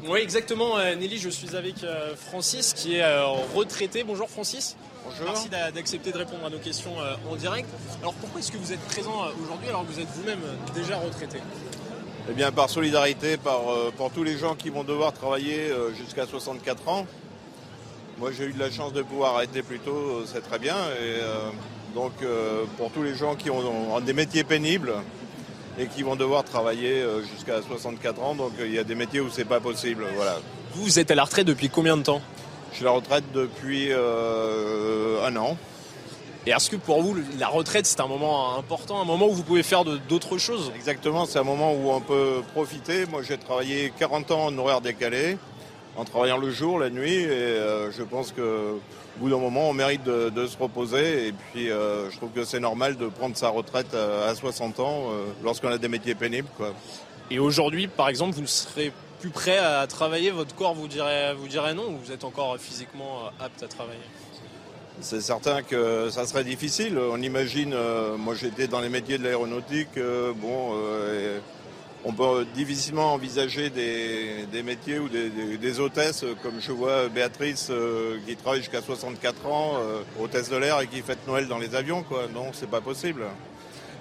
Oui, exactement, Nelly. Je suis avec Francis qui est retraité. Bonjour, Francis. Merci d'accepter de répondre à nos questions euh, en direct. Alors pourquoi est-ce que vous êtes présent euh, aujourd'hui alors que vous êtes vous-même euh, déjà retraité? Eh bien par solidarité par, pour tous les gens qui vont devoir travailler jusqu'à 64 ans. Moi j'ai eu de la chance de pouvoir arrêter plus tôt, c'est très bien. Et donc pour tous les gens qui ont, des métiers pénibles et qui vont devoir travailler jusqu'à 64 ans, donc il y a des métiers où c'est pas possible. Voilà. Vous, vous êtes à la retraite depuis combien de temps? Je suis à la retraite depuis euh, un an. Et est-ce que pour vous, la retraite, c'est un moment important, un moment où vous pouvez faire d'autres choses? Exactement, c'est un moment où on peut profiter. Moi, j'ai travaillé 40 ans en horaire décalé, en travaillant le jour, la nuit, et euh, je pense que bout d'un moment, on mérite de, se reposer. Et puis, euh, je trouve que c'est normal de prendre sa retraite à, 60 ans lorsqu'on a des métiers pénibles. Quoi. Et aujourd'hui, par exemple, vous ne serez plus prêt à travailler, votre corps vous dirait, vous non ou vous êtes encore physiquement euh, apte à travailler? C'est certain que ça serait difficile. On imagine, euh, moi j'étais dans les métiers de l'aéronautique, euh, bon, on peut difficilement envisager des, métiers ou des, hôtesses, comme je vois Béatrice qui travaille jusqu'à 64 ans, hôtesse de l'air et qui fête Noël dans les avions, quoi. Non, c'est pas possible.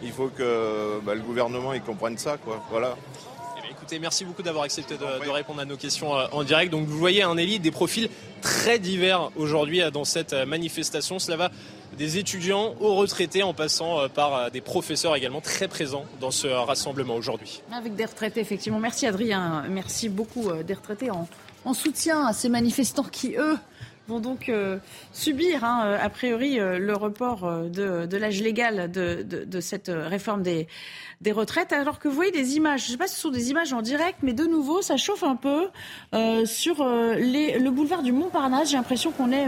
Il faut que bah, le gouvernement comprenne ça, quoi. Voilà merci beaucoup d'avoir accepté de, répondre à nos questions euh, en direct. Donc vous voyez un élite des profils très divers aujourd'hui euh, dans cette euh, manifestation. Cela va des étudiants aux retraités en passant par des professeurs également très présents dans ce rassemblement aujourd'hui. Avec des retraités, effectivement. Merci Adrien. Merci beaucoup des retraités en soutien à ces manifestants qui, eux, vont donc euh, subir, hein, euh, a priori, euh, le report de, l'âge légal de, cette réforme des, retraites. Alors que vous voyez des images, je ne sais pas si ce sont des images en direct, mais de nouveau, ça chauffe un peu sur le boulevard du Montparnasse. J'ai l'impression qu'on est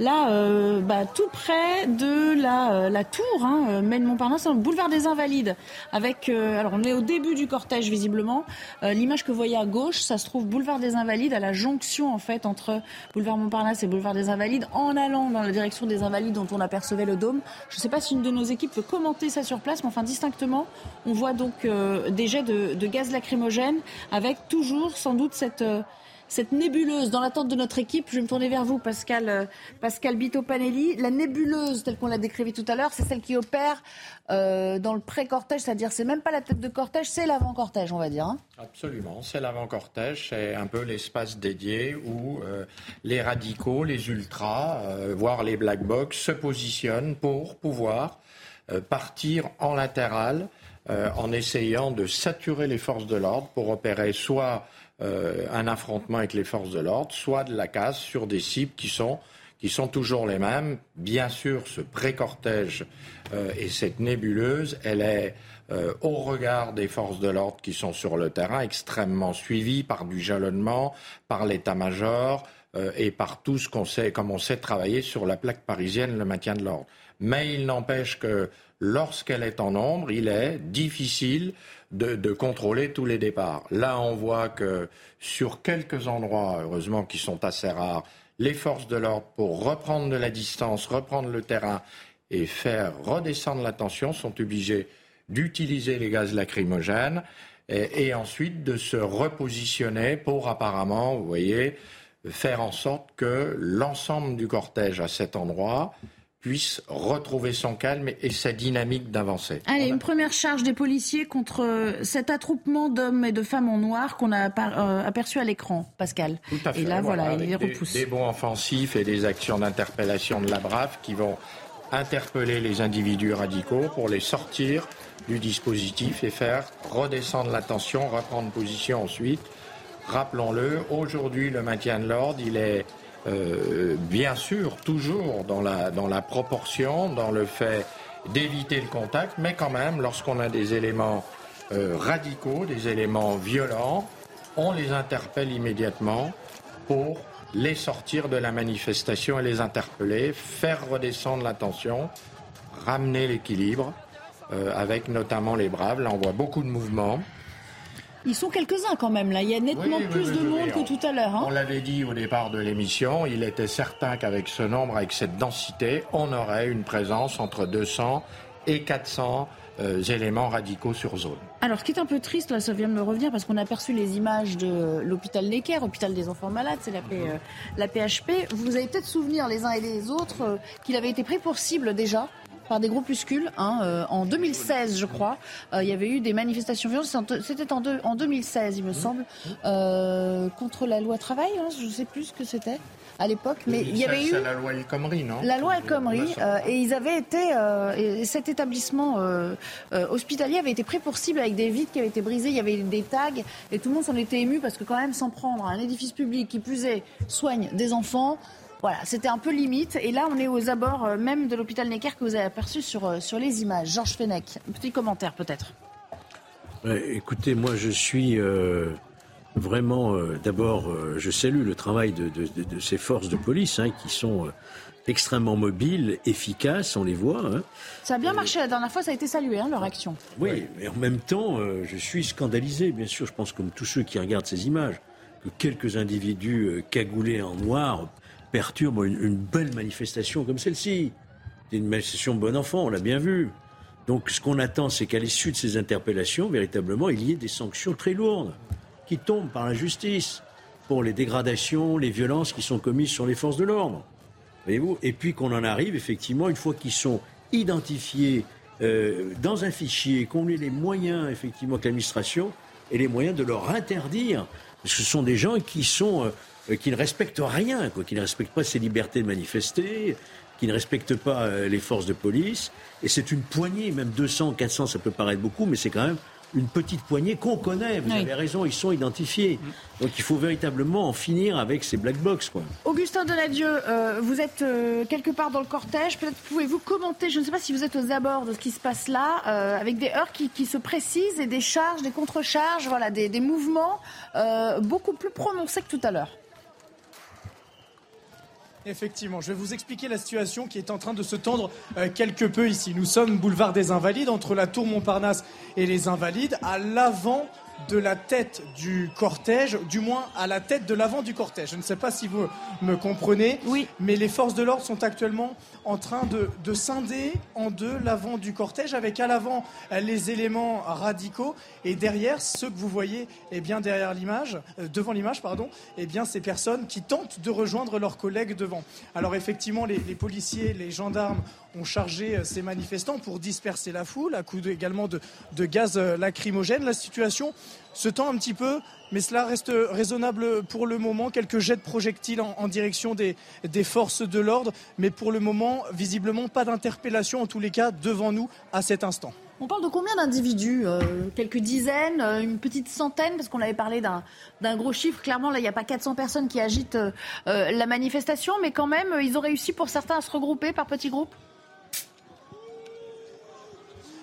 là, bah, tout près de la, tour, hein, Maine-Montparnasse, le boulevard des Invalides. Avec, alors on est au début du cortège, visiblement. L'image que vous voyez à gauche, ça se trouve boulevard des Invalides, à la jonction, en fait, entre boulevard Montparnasse et boulevard des Invalides en allant dans la direction des Invalides dont on apercevait le dôme. Je ne sais pas si une de nos équipes peut commenter ça sur place, mais enfin distinctement, on voit donc euh, des jets de, gaz lacrymogène avec toujours sans doute cette... Euh, cette nébuleuse, dans l'attente de notre équipe, je vais me tourner vers vous, Pascal, euh, Pascal Bito-Panelli. La nébuleuse, telle qu'on l'a décrivie tout à l'heure, c'est celle qui opère euh, dans le pré-cortège, c'est-à-dire c'est même pas la tête de cortège, c'est l'avant-cortège, on va dire. Hein. Absolument, c'est l'avant-cortège, c'est un peu l'espace dédié où euh, les radicaux, les ultras, voire les black box se positionnent pour pouvoir partir en latéral en essayant de saturer les forces de l'ordre pour opérer soit euh, un affrontement avec les forces de l'ordre, soit de la casse sur des cibles qui sont, qui sont toujours les mêmes. Bien sûr, ce pré-cortège euh, et cette nébuleuse, elle est euh, au regard des forces de l'ordre qui sont sur le terrain, extrêmement suivies par du jalonnement, par l'état-major et par tout ce qu'on sait, comme on sait travailler sur la plaque parisienne, le maintien de l'ordre. Mais il n'empêche que lorsqu'elle est en nombre, il est difficile de, contrôler tous les départs. Là, on voit que sur quelques endroits, heureusement qui sont assez rares, les forces de l'ordre, pour reprendre de la distance, reprendre le terrain et faire redescendre la tension, sont obligés d'utiliser les gaz lacrymogènes et, et, ensuite de se repositionner pour apparemment, vous voyez, faire en sorte que l'ensemble du cortège à cet endroit puisse retrouver son calme et sa dynamique d'avancer. Allez, une première charge des policiers contre euh, cet attroupement d'hommes et de femmes en noir qu'on a euh, aperçu à l'écran, Pascal. Tout à fait. Et là, voilà, il les repousse. Des, bons offensifs et des actions d'interpellation de la BRAF qui vont interpeller les individus radicaux pour les sortir du dispositif et faire redescendre la tension, reprendre position ensuite. Rappelons-le, aujourd'hui, le maintien de l'ordre, il est bien sûr, toujours dans la, proportion, dans le fait d'éviter le contact, mais quand même, lorsqu'on a des éléments radicaux, des éléments violents, on les interpelle immédiatement pour les sortir de la manifestation et les interpeller, faire redescendre la tension, ramener l'équilibre, euh, avec notamment les Braves. Là, on voit beaucoup de mouvements. Ils sont quelques-uns quand même, là. Il y a nettement plus de monde que tout à l'heure. Hein. On l'avait dit au départ de l'émission, il était certain qu'avec ce nombre, avec cette densité, on aurait une présence entre 200 et 400 euh, éléments radicaux sur zone. Alors, ce qui est un peu triste, là, ça vient de me revenir, parce qu'on a aperçu les images de l'hôpital Necker, hôpital des enfants malades, c'est la, euh, la, PHP. Vous avez peut-être souvenir les uns et les autres euh, qu'il avait été pris pour cible déjà par des groupuscules. Hein, en 2016, je crois, il y avait eu des manifestations violentes. C'était en, en, 2016, il me semble, contre la loi travail. Hein, je ne sais plus ce que c'était à l'époque, mais il y avait eu la loi El Khomri, non? La loi El Khomri, euh, et ils avaient été, euh, et cet établissement euh, hospitalier avait été pris pour cible avec des vitres qui avaient été brisées, il y avait des tags, et tout le monde s'en était ému parce que quand même s'en prendre à un édifice public qui plus est soigne des enfants. Voilà, c'était un peu limite. Et là, on est aux abords même de l'hôpital Necker que vous avez aperçu sur, sur les images. Georges Fenech, un petit commentaire peut-être. écoutez, moi je suis vraiment, euh, d'abord, euh, je salue le travail de, ces forces de police hein, qui sont euh, extrêmement mobiles, efficaces, on les voit. Hein. Ça a bien marché la dernière fois, ça a été salué, hein, leur action. Oui, mais en même temps, je suis scandalisé, bien sûr, je pense comme tous ceux qui regardent ces images, que quelques individus cagoulés en noir perturbent une, belle manifestation comme celle-ci. C'est une manifestation bon enfant, on l'a bien vu. Donc ce qu'on attend, c'est qu'à l'issue de ces interpellations, véritablement, il y ait des sanctions très lourdes qui tombent par la justice pour les dégradations, les violences qui sont commises sur les forces de l'ordre. Voyez-vous? Et puis qu'on en arrive, effectivement, une fois qu'ils sont identifiés euh, dans un fichier, qu'on ait les moyens, effectivement, que l'administration ait les moyens de leur interdire. Parce que ce sont des gens qui sont. Euh, qui ne respectent rien, quoi, qui ne respectent pas ces libertés de manifester, qui ne respectent pas euh, les forces de police. Et c'est une poignée, même 200, 400, ça peut paraître beaucoup, mais c'est quand même une petite poignée qu'on connaît. Vous avez raison, ils sont identifiés. Donc il faut véritablement en finir avec ces black box. Quoi. Augustin Donadieu, euh, vous êtes euh, quelque part dans le cortège. Peut-être pouvez-vous commenter, je ne sais pas si vous êtes aux abords de ce qui se passe là, euh, avec des heures qui, se précisent et des charges, des contre-charges, voilà, des, des mouvements beaucoup plus prononcés que tout à l'heure. Effectivement, je vais vous expliquer la situation qui est en train de se tendre euh, quelque peu ici. Nous sommes boulevard des Invalides, entre la tour Montparnasse et les Invalides, à l'avant de la tête du cortège, du moins à la tête de l'avant du cortège. Je ne sais pas si vous me comprenez, oui. mais les forces de l'ordre sont actuellement en train de, scinder en deux l'avant du cortège, avec à l'avant les éléments radicaux et derrière ceux que vous voyez, eh bien derrière l'image, euh, devant l'image, pardon, eh bien ces personnes qui tentent de rejoindre leurs collègues devant. Alors effectivement, les, policiers, les gendarmes ont chargé euh, ces manifestants pour disperser la foule, à coup également de, gaz euh, lacrymogène. La situation se tend un petit peu, mais cela reste raisonnable pour le moment. Quelques jets de projectiles en, direction des, forces de l'ordre, mais pour le moment, visiblement, pas d'interpellation, en tous les cas, devant nous à cet instant. On parle de combien d'individus euh, Quelques dizaines, une petite centaine, parce qu'on avait parlé d'un gros chiffre. Clairement, là, il n'y a pas 400 personnes qui agitent la manifestation, mais quand même, ils ont réussi pour certains à se regrouper par petits groupes?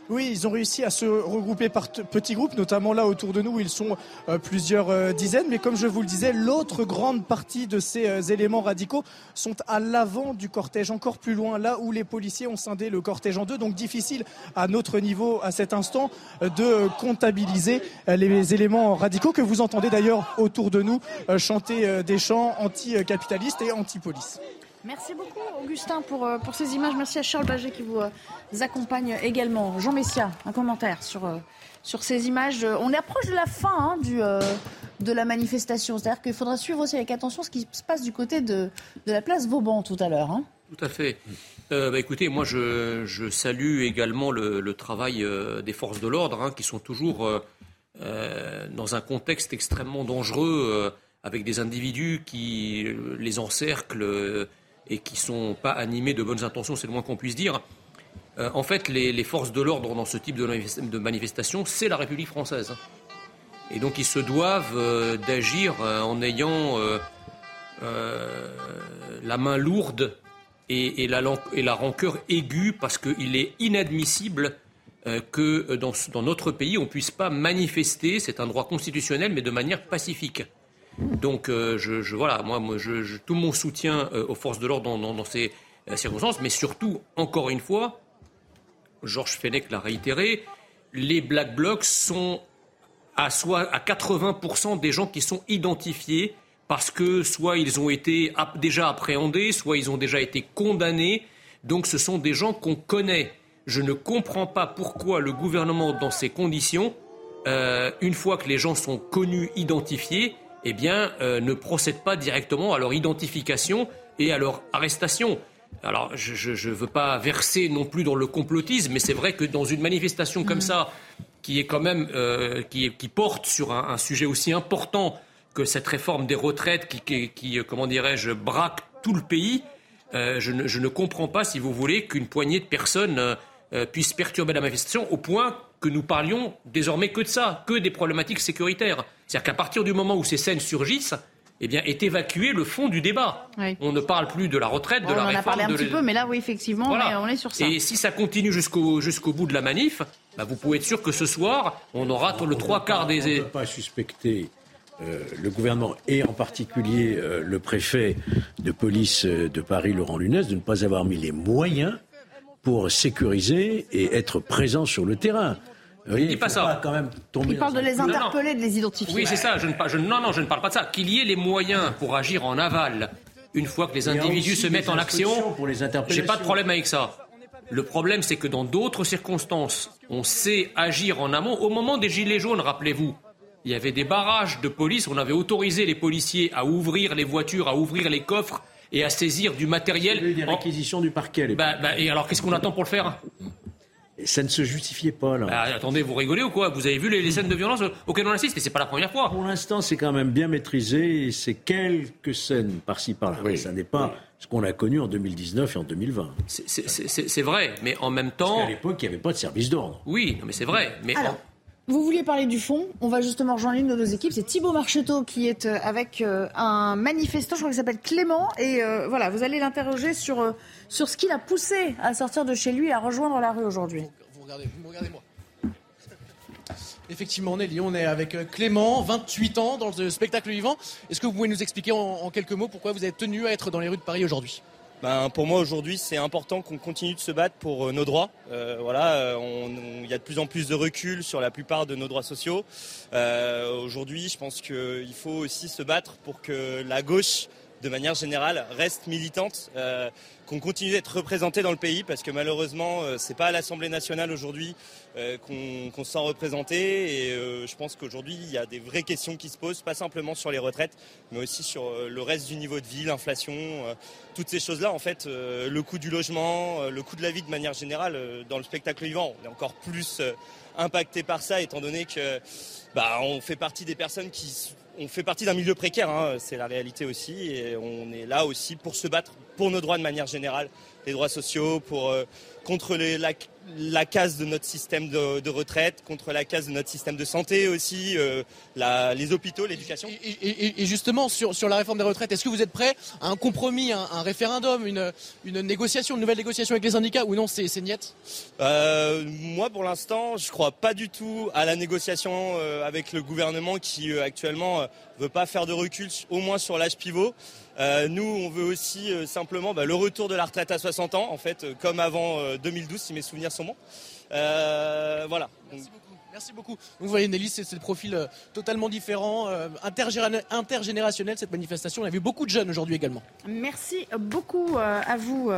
Oui, ils ont réussi à se regrouper par petits groupes, notamment là autour de nous où ils sont euh, plusieurs euh, dizaines. Mais comme je vous le disais, l'autre grande partie de ces euh, éléments radicaux sont à l'avant du cortège, encore plus loin, là où les policiers ont scindé le cortège en deux. Donc difficile à notre niveau, à cet instant, de comptabiliser les éléments radicaux que vous entendez d'ailleurs autour de nous chanter des chants anticapitalistes et anti-police. Merci beaucoup Augustin pour, euh, pour ces images. Merci à Charles Baget qui vous euh, accompagne également. Jean Messia, un commentaire sur, euh, sur ces images. On approche de la fin hein, du, de la manifestation. C'est-à-dire qu'il faudra suivre aussi avec attention ce qui se passe du côté de, de la place Vauban tout à l'heure. Hein. Tout à fait. bah, écoutez, moi je, je salue également le, travail des forces de l'ordre hein, qui sont toujours dans un contexte extrêmement dangereux avec des individus qui les encerclent et qui sont pas animés de bonnes intentions, c'est le moins qu'on puisse dire. Euh, en fait, les, forces de l'ordre dans ce type de, manifestation, c'est la République française. Et donc ils se doivent euh, d'agir euh, en ayant la main lourde et, la, et, la, rancœur aiguë parce qu'il est inadmissible que dans, dans, notre pays, on ne puisse pas manifester, c'est un droit constitutionnel, mais de manière pacifique. Donc, je, voilà, moi, tout mon soutien aux forces de l'ordre dans, ces circonstances, mais surtout, encore une fois, Georges Fenech l'a réitéré, les Black Blocs sont à, soit à 80% des gens qui sont identifiés parce que soit ils ont été déjà appréhendés, soit ils ont déjà été condamnés. Donc ce sont des gens qu'on connaît. Je ne comprends pas pourquoi le gouvernement, dans ces conditions, euh, une fois que les gens sont connus, identifiés, eh bien, euh, ne procède pas directement à leur identification et à leur arrestation. Alors, je ne veux pas verser non plus dans le complotisme, mais c'est vrai que dans une manifestation comme mm. ça, qui est quand même euh, qui, porte sur un, sujet aussi important que cette réforme des retraites, qui, euh, comment dirais-je, braque tout le pays, euh, je, ne, comprends pas, si vous voulez, qu'une poignée de personnes puisse perturber la manifestation au point que nous parlions désormais que de ça, que des problématiques sécuritaires. C'est-à-dire qu'à partir du moment où ces scènes surgissent, eh bien, est évacué le fond du débat. On ne parle plus de la retraite, de la réforme. On en a parlé un petit peu, mais là, oui, effectivement, on, est, sur ça. Et si ça continue jusqu'au jusqu'au bout de la manif, bah, vous pouvez être sûr que ce soir, on aura le trois quarts des... On ne peut pas suspecter euh, le gouvernement et en particulier euh, le préfet de police euh, de Paris, Laurent Lunès, de ne pas avoir mis les moyens pour sécuriser et être présent sur le terrain. Oui, il dit pas ça. quand même il parle de les interpeller, de les identifier. Oui, c'est ça. Je ne, je, non, non, je ne parle pas de ça. Qu'il y ait les moyens pour agir en aval une fois que les individus se mettent en action. J'ai pas de problème avec ça. Le problème, c'est que dans d'autres circonstances, on sait agir en amont. Au moment des Gilets jaunes, rappelez-vous, il y avait des barrages de police. On avait autorisé les policiers à ouvrir les voitures, à ouvrir les coffres et à saisir du matériel. Il y a eu des réquisitions du parquet. Bah, bah, et alors, qu'est-ce qu'on attend pour le faire? Ça ne se justifiait pas, là. Bah, attendez, vous rigolez ou quoi? Vous avez vu les, scènes de violence? Auxquelles on assiste, mais c'est pas la première fois. Pour l'instant, c'est quand même bien maîtrisé, et c'est quelques scènes par-ci par-là. Oui, ça n'est pas ce qu'on a connu en 2019 et en 2020. C'est vrai, mais en même temps. Parce qu'à l'époque, il n'y avait pas de service d'ordre. Oui, mais c'est vrai. Mais Alors, vous vouliez parler du fond On va justement rejoindre une de nos équipes. C'est Thibault Marcheteau qui est euh, avec euh, un manifestant, je crois qu'il s'appelle Clément. Et euh, voilà, vous allez l'interroger sur, sur ce qui l'a poussé à sortir de chez lui et à rejoindre la rue aujourd'hui. Vous, regardez, vous me regardez moi. Effectivement, Nelly, on est avec Clément, 28 ans, dans le spectacle vivant. Est-ce que vous pouvez nous expliquer en quelques mots pourquoi vous êtes tenu à être dans les rues de Paris aujourd'hui? Ben, pour moi aujourd'hui c'est important qu'on continue de se battre pour euh, nos droits. Euh, voilà, euh, il y a de plus en plus de recul sur la plupart de nos droits sociaux. aujourd'hui, je pense qu'il faut aussi se battre pour que la gauche de manière générale, reste militante, euh, qu'on continue d'être représenté dans le pays, parce que malheureusement, euh, c'est pas à l'Assemblée nationale aujourd'hui euh, qu'on se sent représenté. Et je pense qu'aujourd'hui, il y a des vraies questions qui se posent, pas simplement sur les retraites, mais aussi sur le reste du niveau de vie, l'inflation, toutes ces choses-là. En fait, le coût du logement, le coût de la vie de manière générale, dans le spectacle vivant, on est encore plus impacté par ça, étant donné que bah, on fait partie des personnes qui on fait partie d'un milieu précaire, hein, c'est la réalité aussi, et on est là aussi pour se battre pour nos droits de manière générale, les droits sociaux, pour euh, contre les, la, la case de notre système de, retraite, contre la case de notre système de santé aussi, euh, les hôpitaux, l'éducation. Et, justement, sur, sur, la réforme des retraites, est-ce que vous êtes prêt à un compromis, un, référendum, une, une, négociation, une nouvelle négociation avec les syndicats ou non, c'est niette euh, Moi, pour l'instant, je ne crois pas du tout à la négociation euh, avec le gouvernement qui actuellement veut pas faire de recul, au moins sur l'âge pivot. Euh, nous, on veut aussi euh, simplement bah, le retour de la retraite à 60 ans, en fait, euh, comme avant 2012, si mes souvenirs bons. voilà. Merci beaucoup. vous voyez, Nelly, c'est le profil totalement différent, intergénérationnel, cette manifestation. On a vu beaucoup de jeunes aujourd'hui également. Merci beaucoup à vous,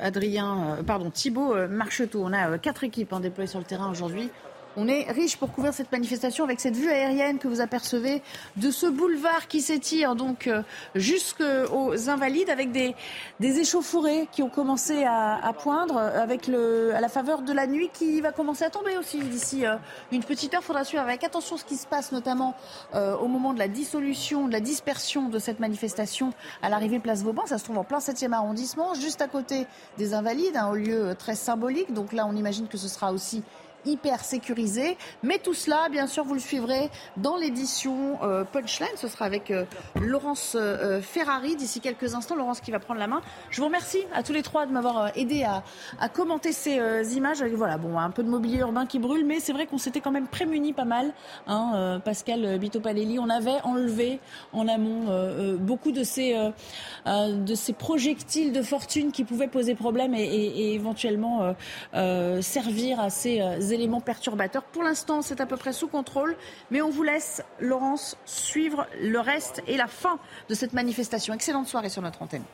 Adrien, pardon, Thibault Marcheteau. On a quatre équipes hein, déployées sur le terrain aujourd'hui. On est riche pour couvrir cette manifestation avec cette vue aérienne que vous apercevez de ce boulevard qui s'étire donc euh, jusqu'aux Invalides avec des, échauffourées qui ont commencé à, poindre avec le, à la faveur de la nuit qui va commencer à tomber aussi d'ici euh, une petite heure. Il faudra suivre avec attention ce qui se passe notamment euh, au moment de la dissolution, de la dispersion de cette manifestation à l'arrivée place Vauban. Ça se trouve en plein 7e arrondissement, juste à côté des Invalides, un lieu très symbolique. Donc là, on imagine que ce sera aussi hyper sécurisé. Mais tout cela, bien sûr, vous le suivrez dans l'édition euh, Punchline. Ce sera avec euh, Laurence euh, Ferrari d'ici quelques instants. Laurence qui va prendre la main. Je vous remercie à tous les trois de m'avoir aidé à, commenter ces images. Voilà, bon, un peu de mobilier urbain qui brûle, mais c'est vrai qu'on s'était quand même prémuni pas mal. Hein, Pascal Bitopanelli, on avait enlevé en amont beaucoup de ces, de ces projectiles de fortune qui pouvaient poser problème et éventuellement servir à ces éléments perturbateurs. Pour l'instant, c'est à peu près sous contrôle, mais on vous laisse, Laurence, suivre le reste et la fin de cette manifestation. Excellente soirée sur notre antenne.